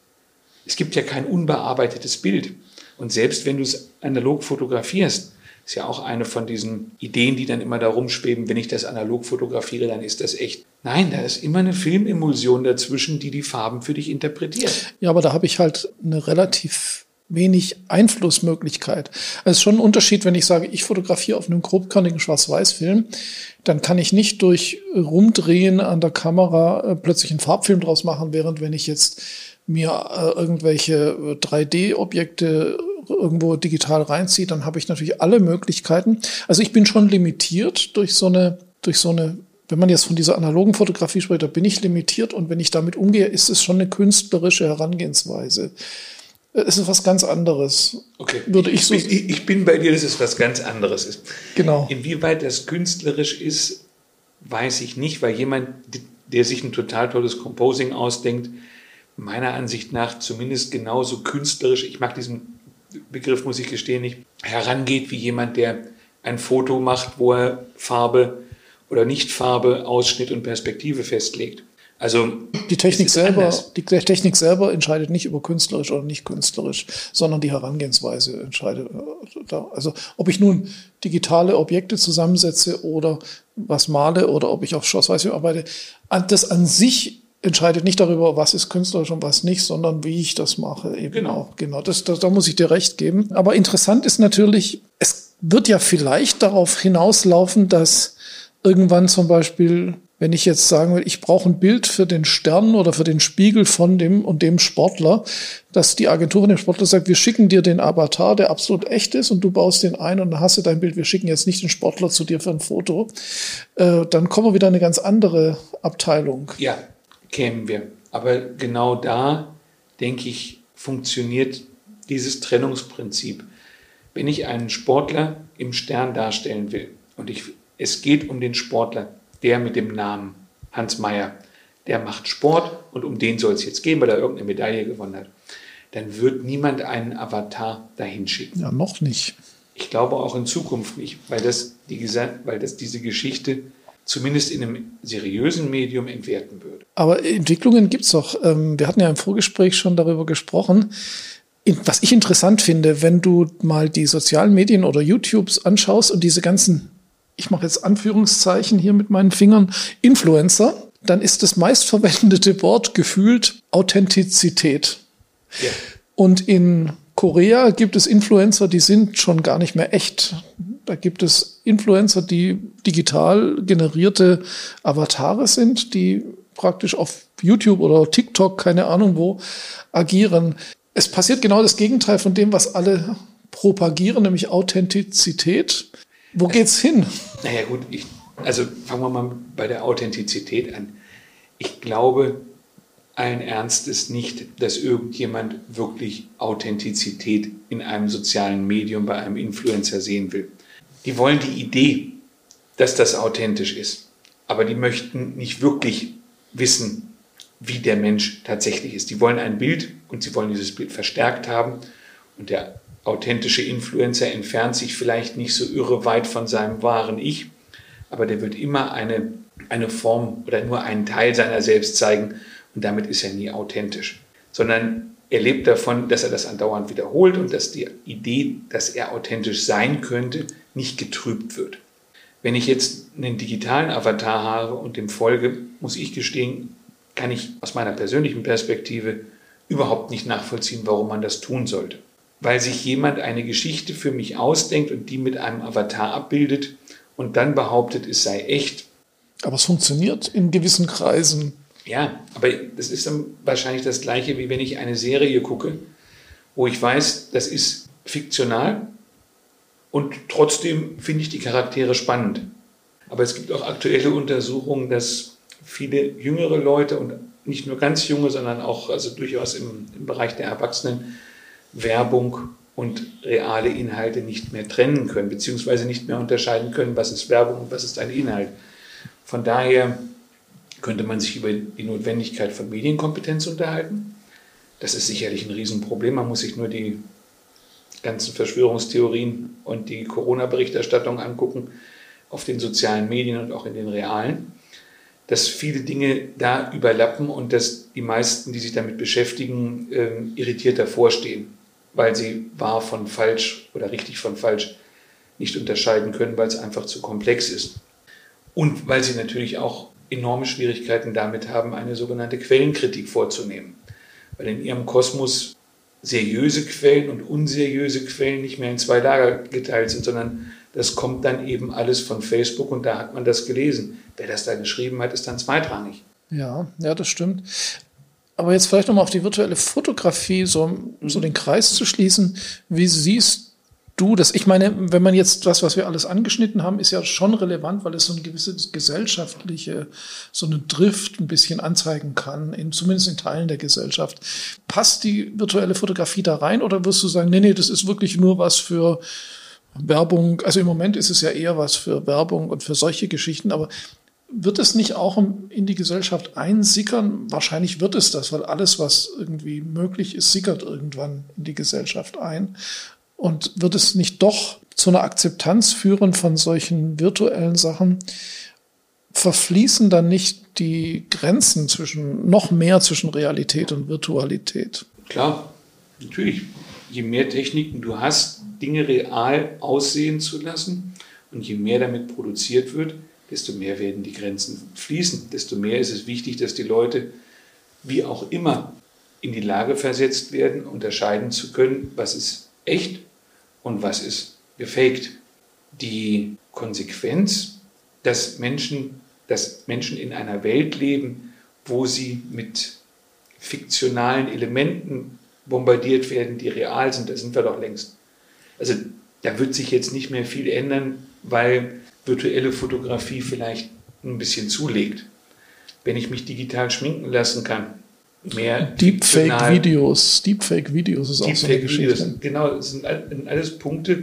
Es gibt ja kein unbearbeitetes Bild. Und selbst wenn du es analog fotografierst, ist ja auch eine von diesen Ideen, die dann immer da rumschweben, wenn ich das analog fotografiere, dann ist das echt. Nein, da ist immer eine Filmemulsion dazwischen, die die Farben für dich interpretiert. Ja, aber da habe ich halt eine relativ wenig Einflussmöglichkeit. Es ist schon ein Unterschied, wenn ich sage, ich fotografiere auf einem grobkörnigen Schwarz-Weiß-Film, dann kann ich nicht durch Rumdrehen an der Kamera äh, plötzlich einen Farbfilm draus machen, während wenn ich jetzt mir äh, irgendwelche 3D-Objekte äh, irgendwo digital reinziehe, dann habe ich natürlich alle Möglichkeiten. Also ich bin schon limitiert durch so eine, durch so eine wenn man jetzt von dieser analogen Fotografie spricht, da bin ich limitiert und wenn ich damit umgehe, ist es schon eine künstlerische Herangehensweise. Es ist was ganz anderes. Okay. Würde ich, so ich, ich bin bei dir, dass es was ganz anderes ist. Genau. Inwieweit das künstlerisch ist, weiß ich nicht, weil jemand, der sich ein total tolles Composing ausdenkt, meiner Ansicht nach zumindest genauso künstlerisch, ich mag diesen Begriff, muss ich gestehen, nicht, herangeht wie jemand, der ein Foto macht, wo er Farbe oder Nichtfarbe, Ausschnitt und Perspektive festlegt. Also die Technik selber, die Technik selber entscheidet nicht über künstlerisch oder nicht künstlerisch, sondern die Herangehensweise entscheidet. Äh, also ob ich nun digitale Objekte zusammensetze oder was male oder ob ich auf Schwarz-Weiß arbeite, das an sich entscheidet nicht darüber, was ist künstlerisch und was nicht, sondern wie ich das mache. Eben genau. Auch. Genau. Das, das, da muss ich dir recht geben. Aber interessant ist natürlich, es wird ja vielleicht darauf hinauslaufen, dass irgendwann zum Beispiel wenn ich jetzt sagen will, ich brauche ein Bild für den Stern oder für den Spiegel von dem und dem Sportler, dass die Agentur von dem Sportler sagt, wir schicken dir den Avatar, der absolut echt ist und du baust den ein und dann hast du dein Bild. Wir schicken jetzt nicht den Sportler zu dir für ein Foto. Äh, dann kommen wir wieder in eine ganz andere Abteilung. Ja, kämen wir. Aber genau da, denke ich, funktioniert dieses Trennungsprinzip. Wenn ich einen Sportler im Stern darstellen will und ich, es geht um den Sportler, der mit dem Namen Hans Meyer, der macht Sport und um den soll es jetzt gehen, weil er irgendeine Medaille gewonnen hat, dann wird niemand einen Avatar dahin schicken. Ja, noch nicht. Ich glaube auch in Zukunft nicht, weil das, die, weil das diese Geschichte zumindest in einem seriösen Medium entwerten würde. Aber Entwicklungen gibt es doch. Ähm, wir hatten ja im Vorgespräch schon darüber gesprochen. Was ich interessant finde, wenn du mal die sozialen Medien oder YouTubes anschaust und diese ganzen ich mache jetzt Anführungszeichen hier mit meinen Fingern, Influencer, dann ist das meistverwendete Wort gefühlt Authentizität. Ja. Und in Korea gibt es Influencer, die sind schon gar nicht mehr echt. Da gibt es Influencer, die digital generierte Avatare sind, die praktisch auf YouTube oder TikTok, keine Ahnung wo, agieren. Es passiert genau das Gegenteil von dem, was alle propagieren, nämlich Authentizität. Wo geht's hin? Naja, gut, ich, also fangen wir mal bei der Authentizität an. Ich glaube allen Ernstes nicht, dass irgendjemand wirklich Authentizität in einem sozialen Medium bei einem Influencer sehen will. Die wollen die Idee, dass das authentisch ist, aber die möchten nicht wirklich wissen, wie der Mensch tatsächlich ist. Die wollen ein Bild und sie wollen dieses Bild verstärkt haben. Und der authentische Influencer entfernt sich vielleicht nicht so irre weit von seinem wahren Ich, aber der wird immer eine, eine Form oder nur einen Teil seiner selbst zeigen und damit ist er nie authentisch, sondern er lebt davon, dass er das andauernd wiederholt und dass die Idee, dass er authentisch sein könnte, nicht getrübt wird. Wenn ich jetzt einen digitalen Avatar habe und dem folge, muss ich gestehen, kann ich aus meiner persönlichen Perspektive überhaupt nicht nachvollziehen, warum man das tun sollte. Weil sich jemand eine Geschichte für mich ausdenkt und die mit einem Avatar abbildet und dann behauptet, es sei echt. Aber es funktioniert in gewissen Kreisen. Ja, aber das ist dann wahrscheinlich das Gleiche, wie wenn ich eine Serie gucke, wo ich weiß, das ist fiktional und trotzdem finde ich die Charaktere spannend. Aber es gibt auch aktuelle Untersuchungen, dass viele jüngere Leute und nicht nur ganz junge, sondern auch also durchaus im, im Bereich der Erwachsenen Werbung und reale Inhalte nicht mehr trennen können, beziehungsweise nicht mehr unterscheiden können, was ist Werbung und was ist ein Inhalt. Von daher könnte man sich über die Notwendigkeit von Medienkompetenz unterhalten. Das ist sicherlich ein Riesenproblem. Man muss sich nur die ganzen Verschwörungstheorien und die Corona-Berichterstattung angucken auf den sozialen Medien und auch in den realen dass viele Dinge da überlappen und dass die meisten, die sich damit beschäftigen, ähm, irritiert davor stehen, weil sie wahr von falsch oder richtig von falsch nicht unterscheiden können, weil es einfach zu komplex ist. Und weil sie natürlich auch enorme Schwierigkeiten damit haben, eine sogenannte Quellenkritik vorzunehmen. Weil in ihrem Kosmos seriöse Quellen und unseriöse Quellen nicht mehr in zwei Lager geteilt sind, sondern das kommt dann eben alles von Facebook und da hat man das gelesen. Wer das da geschrieben hat, ist dann zweitrangig. Ja, ja, das stimmt. Aber jetzt vielleicht nochmal auf die virtuelle Fotografie, so, so mhm. den Kreis zu schließen. Wie siehst du das? Ich meine, wenn man jetzt das, was wir alles angeschnitten haben, ist ja schon relevant, weil es so eine gewisse gesellschaftliche, so eine Drift ein bisschen anzeigen kann, in, zumindest in Teilen der Gesellschaft. Passt die virtuelle Fotografie da rein oder wirst du sagen, nee, nee, das ist wirklich nur was für Werbung, also im Moment ist es ja eher was für Werbung und für solche Geschichten, aber wird es nicht auch in die Gesellschaft einsickern? Wahrscheinlich wird es das, weil alles, was irgendwie möglich ist, sickert irgendwann in die Gesellschaft ein. Und wird es nicht doch zu einer Akzeptanz führen von solchen virtuellen Sachen? Verfließen dann nicht die Grenzen zwischen, noch mehr zwischen Realität und Virtualität? Klar, natürlich. Je mehr Techniken du hast, Dinge real aussehen zu lassen und je mehr damit produziert wird, desto mehr werden die Grenzen fließen, desto mehr ist es wichtig, dass die Leute, wie auch immer, in die Lage versetzt werden, unterscheiden zu können, was ist echt und was ist gefaked. Die Konsequenz, dass Menschen, dass Menschen in einer Welt leben, wo sie mit fiktionalen Elementen bombardiert werden, die real sind, da sind wir doch längst. Also da wird sich jetzt nicht mehr viel ändern, weil virtuelle Fotografie vielleicht ein bisschen zulegt. Wenn ich mich digital schminken lassen kann, mehr Deepfake-Videos, Deepfake-Videos ist Deepfake auch so eine Geschichte. Videos, genau, das sind alles Punkte,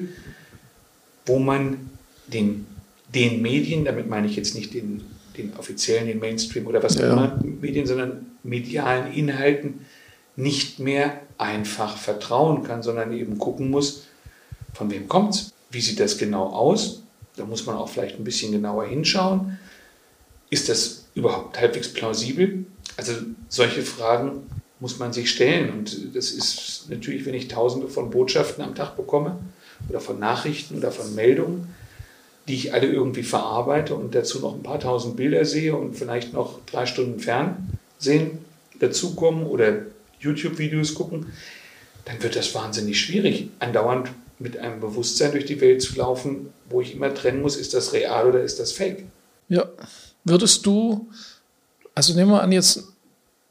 wo man den, den Medien, damit meine ich jetzt nicht den, den offiziellen, den Mainstream oder was auch ja. immer Medien, sondern medialen Inhalten nicht mehr einfach vertrauen kann, sondern eben gucken muss, von wem kommt es, wie sieht das genau aus da muss man auch vielleicht ein bisschen genauer hinschauen. Ist das überhaupt halbwegs plausibel? Also solche Fragen muss man sich stellen. Und das ist natürlich, wenn ich tausende von Botschaften am Tag bekomme oder von Nachrichten oder von Meldungen, die ich alle irgendwie verarbeite und dazu noch ein paar tausend Bilder sehe und vielleicht noch drei Stunden Fernsehen dazukommen oder YouTube-Videos gucken, dann wird das wahnsinnig schwierig, andauernd mit einem Bewusstsein durch die Welt zu laufen, wo ich immer trennen muss, ist das real oder ist das fake? Ja. Würdest du, also nehmen wir an jetzt,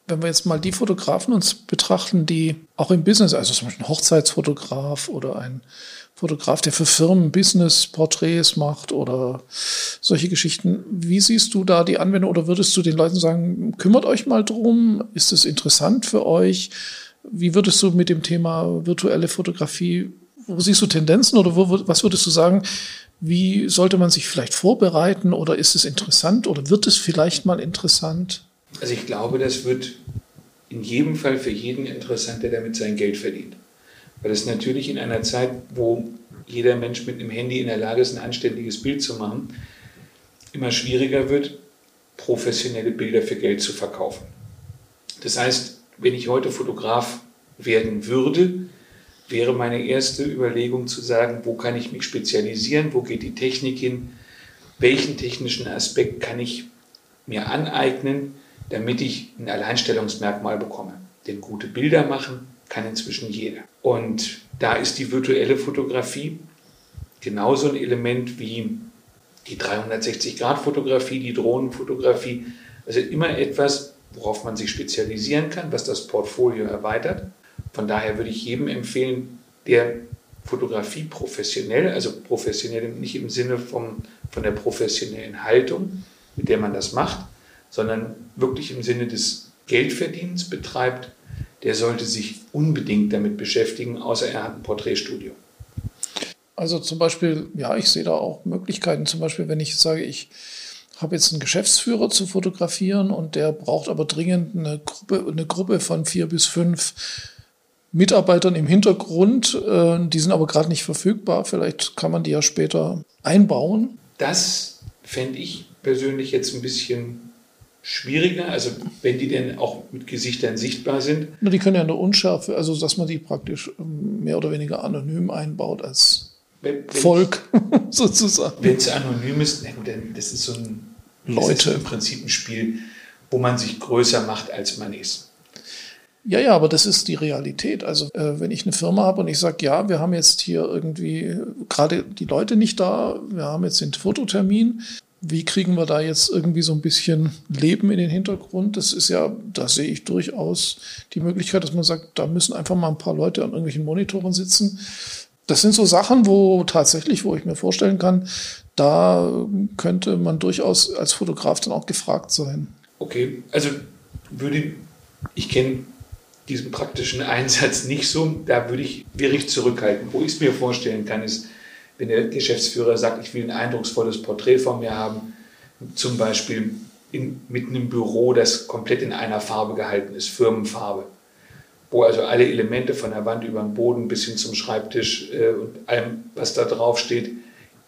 wenn wir jetzt mal die Fotografen uns betrachten, die auch im Business, also zum Beispiel ein Hochzeitsfotograf oder ein Fotograf, der für Firmen Business-Porträts macht oder solche Geschichten. Wie siehst du da die Anwendung oder würdest du den Leuten sagen, kümmert euch mal drum? Ist es interessant für euch? Wie würdest du mit dem Thema virtuelle Fotografie wo siehst du Tendenzen oder wo, was würdest du sagen, wie sollte man sich vielleicht vorbereiten oder ist es interessant oder wird es vielleicht mal interessant? Also ich glaube, das wird in jedem Fall für jeden interessant, der damit sein Geld verdient. Weil es natürlich in einer Zeit, wo jeder Mensch mit einem Handy in der Lage ist, ein anständiges Bild zu machen, immer schwieriger wird, professionelle Bilder für Geld zu verkaufen. Das heißt, wenn ich heute Fotograf werden würde, wäre meine erste Überlegung zu sagen, wo kann ich mich spezialisieren, wo geht die Technik hin, welchen technischen Aspekt kann ich mir aneignen, damit ich ein Alleinstellungsmerkmal bekomme. Denn gute Bilder machen kann inzwischen jeder. Und da ist die virtuelle Fotografie genauso ein Element wie die 360-Grad-Fotografie, die Drohnenfotografie. Also immer etwas, worauf man sich spezialisieren kann, was das Portfolio erweitert. Von daher würde ich jedem empfehlen, der Fotografie professionell, also professionell nicht im Sinne vom, von der professionellen Haltung, mit der man das macht, sondern wirklich im Sinne des Geldverdienens betreibt, der sollte sich unbedingt damit beschäftigen, außer er hat ein Porträtstudio. Also zum Beispiel, ja, ich sehe da auch Möglichkeiten. Zum Beispiel, wenn ich sage, ich habe jetzt einen Geschäftsführer zu fotografieren und der braucht aber dringend eine Gruppe, eine Gruppe von vier bis fünf Mitarbeitern im Hintergrund. Äh, die sind aber gerade nicht verfügbar. Vielleicht kann man die ja später einbauen. Das fände ich persönlich jetzt ein bisschen schwieriger, also wenn die denn auch mit Gesichtern sichtbar sind. Na, die können ja eine Unschärfe, also dass man die praktisch ähm, mehr oder weniger anonym einbaut als wenn, wenn Volk ich, *laughs* sozusagen. Wenn es anonym ist, dann das ist so ein Leute. im Prinzip ein Spiel, wo man sich größer macht, als man ist. Ja, ja, aber das ist die Realität. Also äh, wenn ich eine Firma habe und ich sage, ja, wir haben jetzt hier irgendwie gerade die Leute nicht da, wir haben jetzt den Fototermin, wie kriegen wir da jetzt irgendwie so ein bisschen Leben in den Hintergrund? Das ist ja, da sehe ich durchaus die Möglichkeit, dass man sagt, da müssen einfach mal ein paar Leute an irgendwelchen Monitoren sitzen. Das sind so Sachen, wo tatsächlich, wo ich mir vorstellen kann, da könnte man durchaus als Fotograf dann auch gefragt sein. Okay, also würde ich kenne diesen praktischen Einsatz nicht so, da würde ich, wäre ich zurückhalten. Wo ich es mir vorstellen kann, ist, wenn der Geschäftsführer sagt, ich will ein eindrucksvolles Porträt von mir haben, zum Beispiel in, mit einem Büro, das komplett in einer Farbe gehalten ist, Firmenfarbe, wo also alle Elemente von der Wand über den Boden bis hin zum Schreibtisch äh, und allem, was da drauf steht,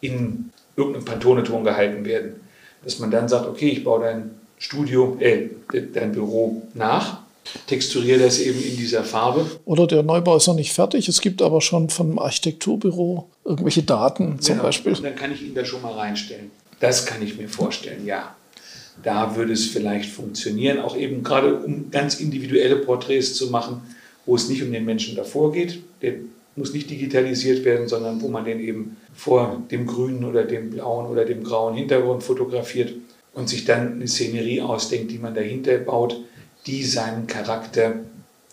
in irgendeinem Pantone-Ton gehalten werden. Dass man dann sagt, okay, ich baue dein Studio, äh, dein Büro nach texturiere das eben in dieser Farbe. Oder der Neubau ist noch nicht fertig. Es gibt aber schon vom Architekturbüro irgendwelche Daten zum genau. Beispiel. Und dann kann ich ihn da schon mal reinstellen. Das kann ich mir vorstellen, ja. Da würde es vielleicht funktionieren, auch eben gerade um ganz individuelle Porträts zu machen, wo es nicht um den Menschen davor geht. Der muss nicht digitalisiert werden, sondern wo man den eben vor dem grünen oder dem blauen oder dem grauen Hintergrund fotografiert und sich dann eine Szenerie ausdenkt, die man dahinter baut, die seinem Charakter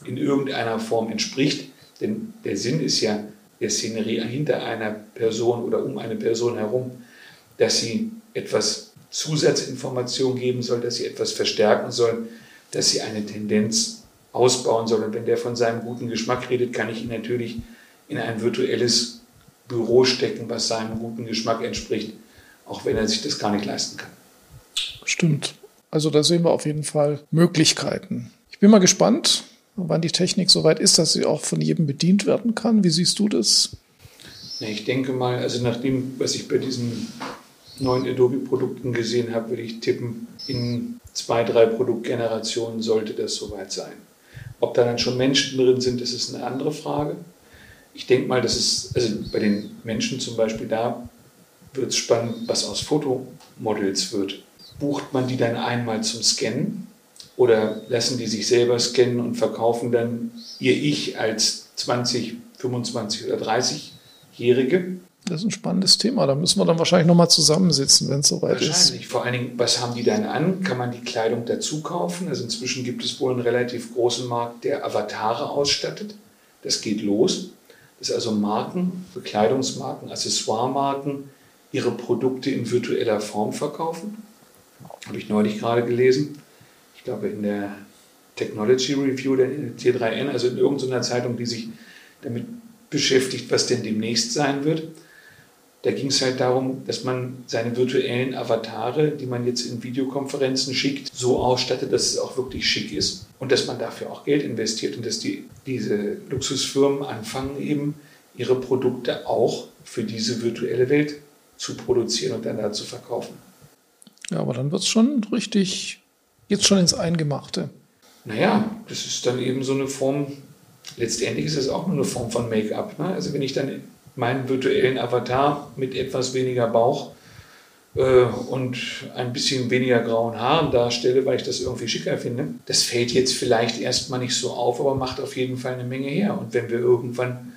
in irgendeiner Form entspricht. Denn der Sinn ist ja der Szenerie hinter einer Person oder um eine Person herum, dass sie etwas Zusatzinformation geben soll, dass sie etwas verstärken soll, dass sie eine Tendenz ausbauen soll. Und wenn der von seinem guten Geschmack redet, kann ich ihn natürlich in ein virtuelles Büro stecken, was seinem guten Geschmack entspricht, auch wenn er sich das gar nicht leisten kann. Stimmt. Also da sehen wir auf jeden Fall Möglichkeiten. Ich bin mal gespannt, wann die Technik so weit ist, dass sie auch von jedem bedient werden kann. Wie siehst du das? Ich denke mal, also nach dem, was ich bei diesen neuen Adobe-Produkten gesehen habe, würde ich tippen, in zwei, drei Produktgenerationen sollte das soweit sein. Ob da dann schon Menschen drin sind, das ist eine andere Frage. Ich denke mal, dass es, also bei den Menschen zum Beispiel, da wird es spannend, was aus Fotomodels wird bucht man die dann einmal zum Scannen oder lassen die sich selber scannen und verkaufen dann ihr Ich als 20, 25 oder 30-Jährige? Das ist ein spannendes Thema. Da müssen wir dann wahrscheinlich nochmal zusammensitzen, wenn es soweit ist. Wahrscheinlich. Vor allen Dingen, was haben die dann an? Kann man die Kleidung dazu kaufen? Also inzwischen gibt es wohl einen relativ großen Markt, der Avatare ausstattet. Das geht los. Das ist also Marken, Bekleidungsmarken, Accessoiremarken, ihre Produkte in virtueller Form verkaufen habe ich neulich gerade gelesen. Ich glaube in der Technology Review der T3N, also in irgendeiner Zeitung, die sich damit beschäftigt, was denn demnächst sein wird. Da ging es halt darum, dass man seine virtuellen Avatare, die man jetzt in Videokonferenzen schickt, so ausstattet, dass es auch wirklich schick ist und dass man dafür auch Geld investiert und dass die, diese Luxusfirmen anfangen eben ihre Produkte auch für diese virtuelle Welt zu produzieren und dann da zu verkaufen. Ja, aber dann wird es schon richtig, jetzt schon ins Eingemachte. Naja, das ist dann eben so eine Form, letztendlich ist es auch nur eine Form von Make-up. Ne? Also wenn ich dann meinen virtuellen Avatar mit etwas weniger Bauch äh, und ein bisschen weniger grauen Haaren darstelle, weil ich das irgendwie schicker finde, das fällt jetzt vielleicht erstmal nicht so auf, aber macht auf jeden Fall eine Menge her. Und wenn wir irgendwann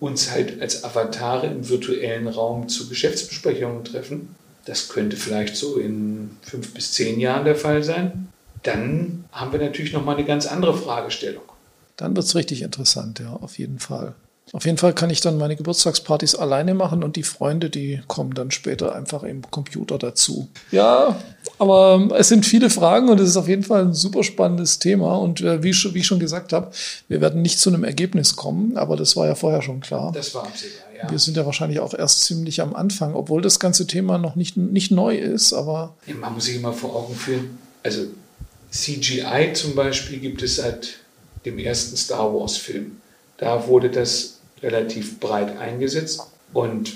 uns halt als Avatare im virtuellen Raum zu Geschäftsbesprechungen treffen, das könnte vielleicht so in fünf bis zehn Jahren der Fall sein, dann haben wir natürlich nochmal eine ganz andere Fragestellung. Dann wird es richtig interessant, ja, auf jeden Fall. Auf jeden Fall kann ich dann meine Geburtstagspartys alleine machen und die Freunde, die kommen dann später einfach im Computer dazu. Ja, aber ähm, es sind viele Fragen und es ist auf jeden Fall ein super spannendes Thema. Und äh, wie, wie ich schon gesagt habe, wir werden nicht zu einem Ergebnis kommen, aber das war ja vorher schon klar. Das war absehbar, ja. Wir sind ja wahrscheinlich auch erst ziemlich am Anfang, obwohl das ganze Thema noch nicht, nicht neu ist, aber. Man muss sich immer vor Augen führen. Also CGI zum Beispiel gibt es seit dem ersten Star Wars-Film. Da wurde das relativ breit eingesetzt und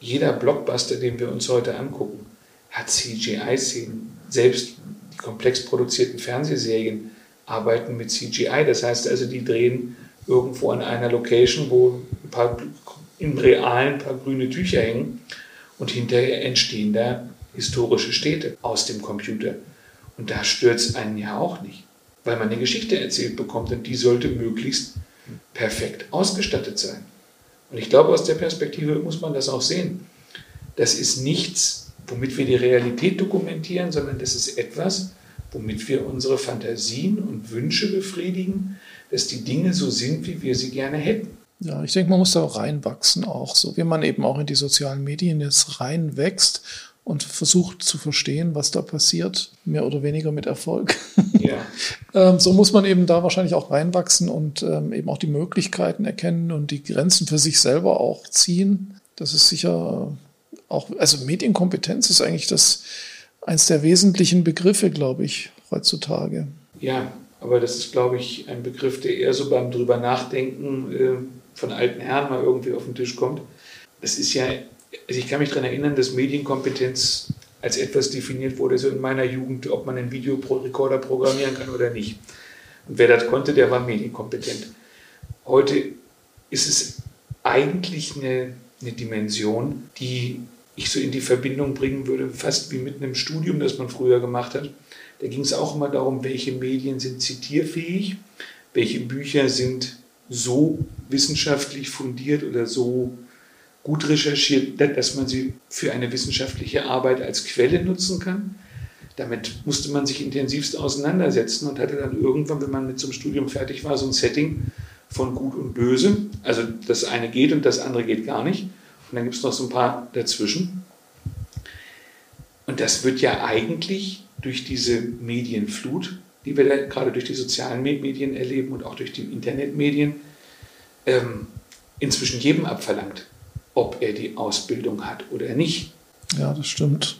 jeder Blockbuster, den wir uns heute angucken, hat CGI-Szenen. Selbst die komplex produzierten Fernsehserien arbeiten mit CGI. Das heißt also, die drehen irgendwo an einer Location, wo ein paar im Realen ein paar grüne Tücher hängen und hinterher entstehen da historische Städte aus dem Computer. Und da stört es einen ja auch nicht, weil man eine Geschichte erzählt bekommt und die sollte möglichst perfekt ausgestattet sein. Und ich glaube, aus der Perspektive muss man das auch sehen. Das ist nichts, womit wir die Realität dokumentieren, sondern das ist etwas, womit wir unsere Fantasien und Wünsche befriedigen, dass die Dinge so sind, wie wir sie gerne hätten. Ja, ich denke, man muss da auch reinwachsen, auch so wie man eben auch in die sozialen Medien jetzt reinwächst und versucht zu verstehen, was da passiert, mehr oder weniger mit Erfolg. *laughs* Ja. *laughs* ähm, so muss man eben da wahrscheinlich auch reinwachsen und ähm, eben auch die Möglichkeiten erkennen und die Grenzen für sich selber auch ziehen. Das ist sicher auch, also Medienkompetenz ist eigentlich das eins der wesentlichen Begriffe, glaube ich, heutzutage. Ja, aber das ist, glaube ich, ein Begriff, der eher so beim drüber nachdenken äh, von alten Herren mal irgendwie auf den Tisch kommt. Das ist ja also ich kann mich daran erinnern, dass Medienkompetenz als etwas definiert wurde, so in meiner Jugend, ob man einen Videorekorder programmieren kann oder nicht. Und wer das konnte, der war medienkompetent. Heute ist es eigentlich eine, eine Dimension, die ich so in die Verbindung bringen würde, fast wie mit einem Studium, das man früher gemacht hat. Da ging es auch immer darum, welche Medien sind zitierfähig, welche Bücher sind so wissenschaftlich fundiert oder so gut recherchiert, dass man sie für eine wissenschaftliche Arbeit als Quelle nutzen kann. Damit musste man sich intensivst auseinandersetzen und hatte dann irgendwann, wenn man mit so einem Studium fertig war, so ein Setting von Gut und Böse. Also das eine geht und das andere geht gar nicht. Und dann gibt es noch so ein paar dazwischen. Und das wird ja eigentlich durch diese Medienflut, die wir da gerade durch die sozialen Medien erleben und auch durch die Internetmedien, ähm, inzwischen jedem abverlangt ob er die Ausbildung hat oder nicht. Ja, das stimmt.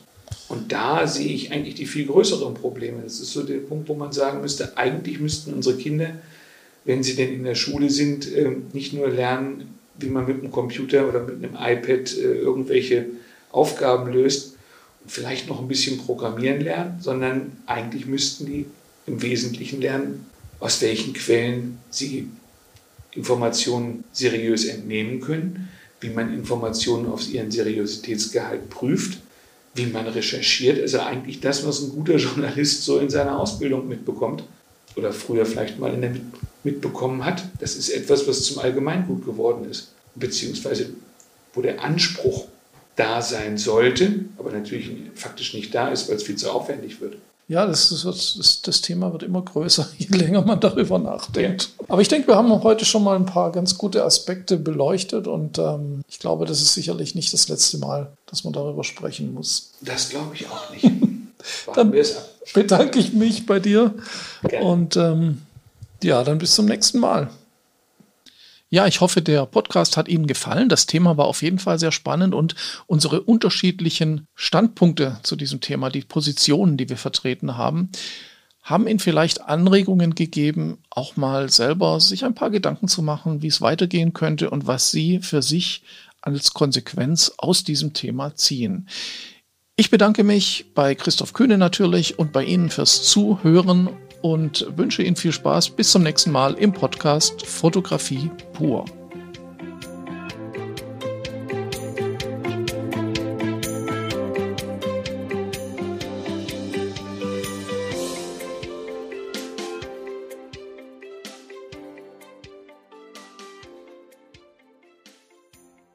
Und da sehe ich eigentlich die viel größeren Probleme. Das ist so der Punkt, wo man sagen müsste, eigentlich müssten unsere Kinder, wenn sie denn in der Schule sind, ähm, nicht nur lernen, wie man mit einem Computer oder mit einem iPad äh, irgendwelche Aufgaben löst und vielleicht noch ein bisschen programmieren lernen, sondern eigentlich müssten die im Wesentlichen lernen, aus welchen Quellen sie Informationen seriös entnehmen können wie man Informationen auf ihren Seriositätsgehalt prüft, wie man recherchiert. Also eigentlich das, was ein guter *laughs* Journalist so in seiner Ausbildung mitbekommt oder früher vielleicht mal in der mitbekommen hat. Das ist etwas, was zum Allgemeingut geworden ist, beziehungsweise wo der Anspruch da sein sollte, aber natürlich faktisch nicht da ist, weil es viel zu aufwendig wird. Ja, das, das, das, Thema wird immer größer, *laughs* je länger man darüber nachdenkt. Ja. Aber ich denke, wir haben heute schon mal ein paar ganz gute Aspekte beleuchtet und ähm, ich glaube, das ist sicherlich nicht das letzte Mal, dass man darüber sprechen muss. Das glaube ich auch nicht. *laughs* dann *laughs* bedanke ich mich bei dir Gerne. und ähm, ja, dann bis zum nächsten Mal. Ja, ich hoffe, der Podcast hat Ihnen gefallen. Das Thema war auf jeden Fall sehr spannend und unsere unterschiedlichen Standpunkte zu diesem Thema, die Positionen, die wir vertreten haben, haben Ihnen vielleicht Anregungen gegeben, auch mal selber sich ein paar Gedanken zu machen, wie es weitergehen könnte und was Sie für sich als Konsequenz aus diesem Thema ziehen. Ich bedanke mich bei Christoph Kühne natürlich und bei Ihnen fürs Zuhören und wünsche Ihnen viel Spaß. Bis zum nächsten Mal im Podcast Fotografie pur.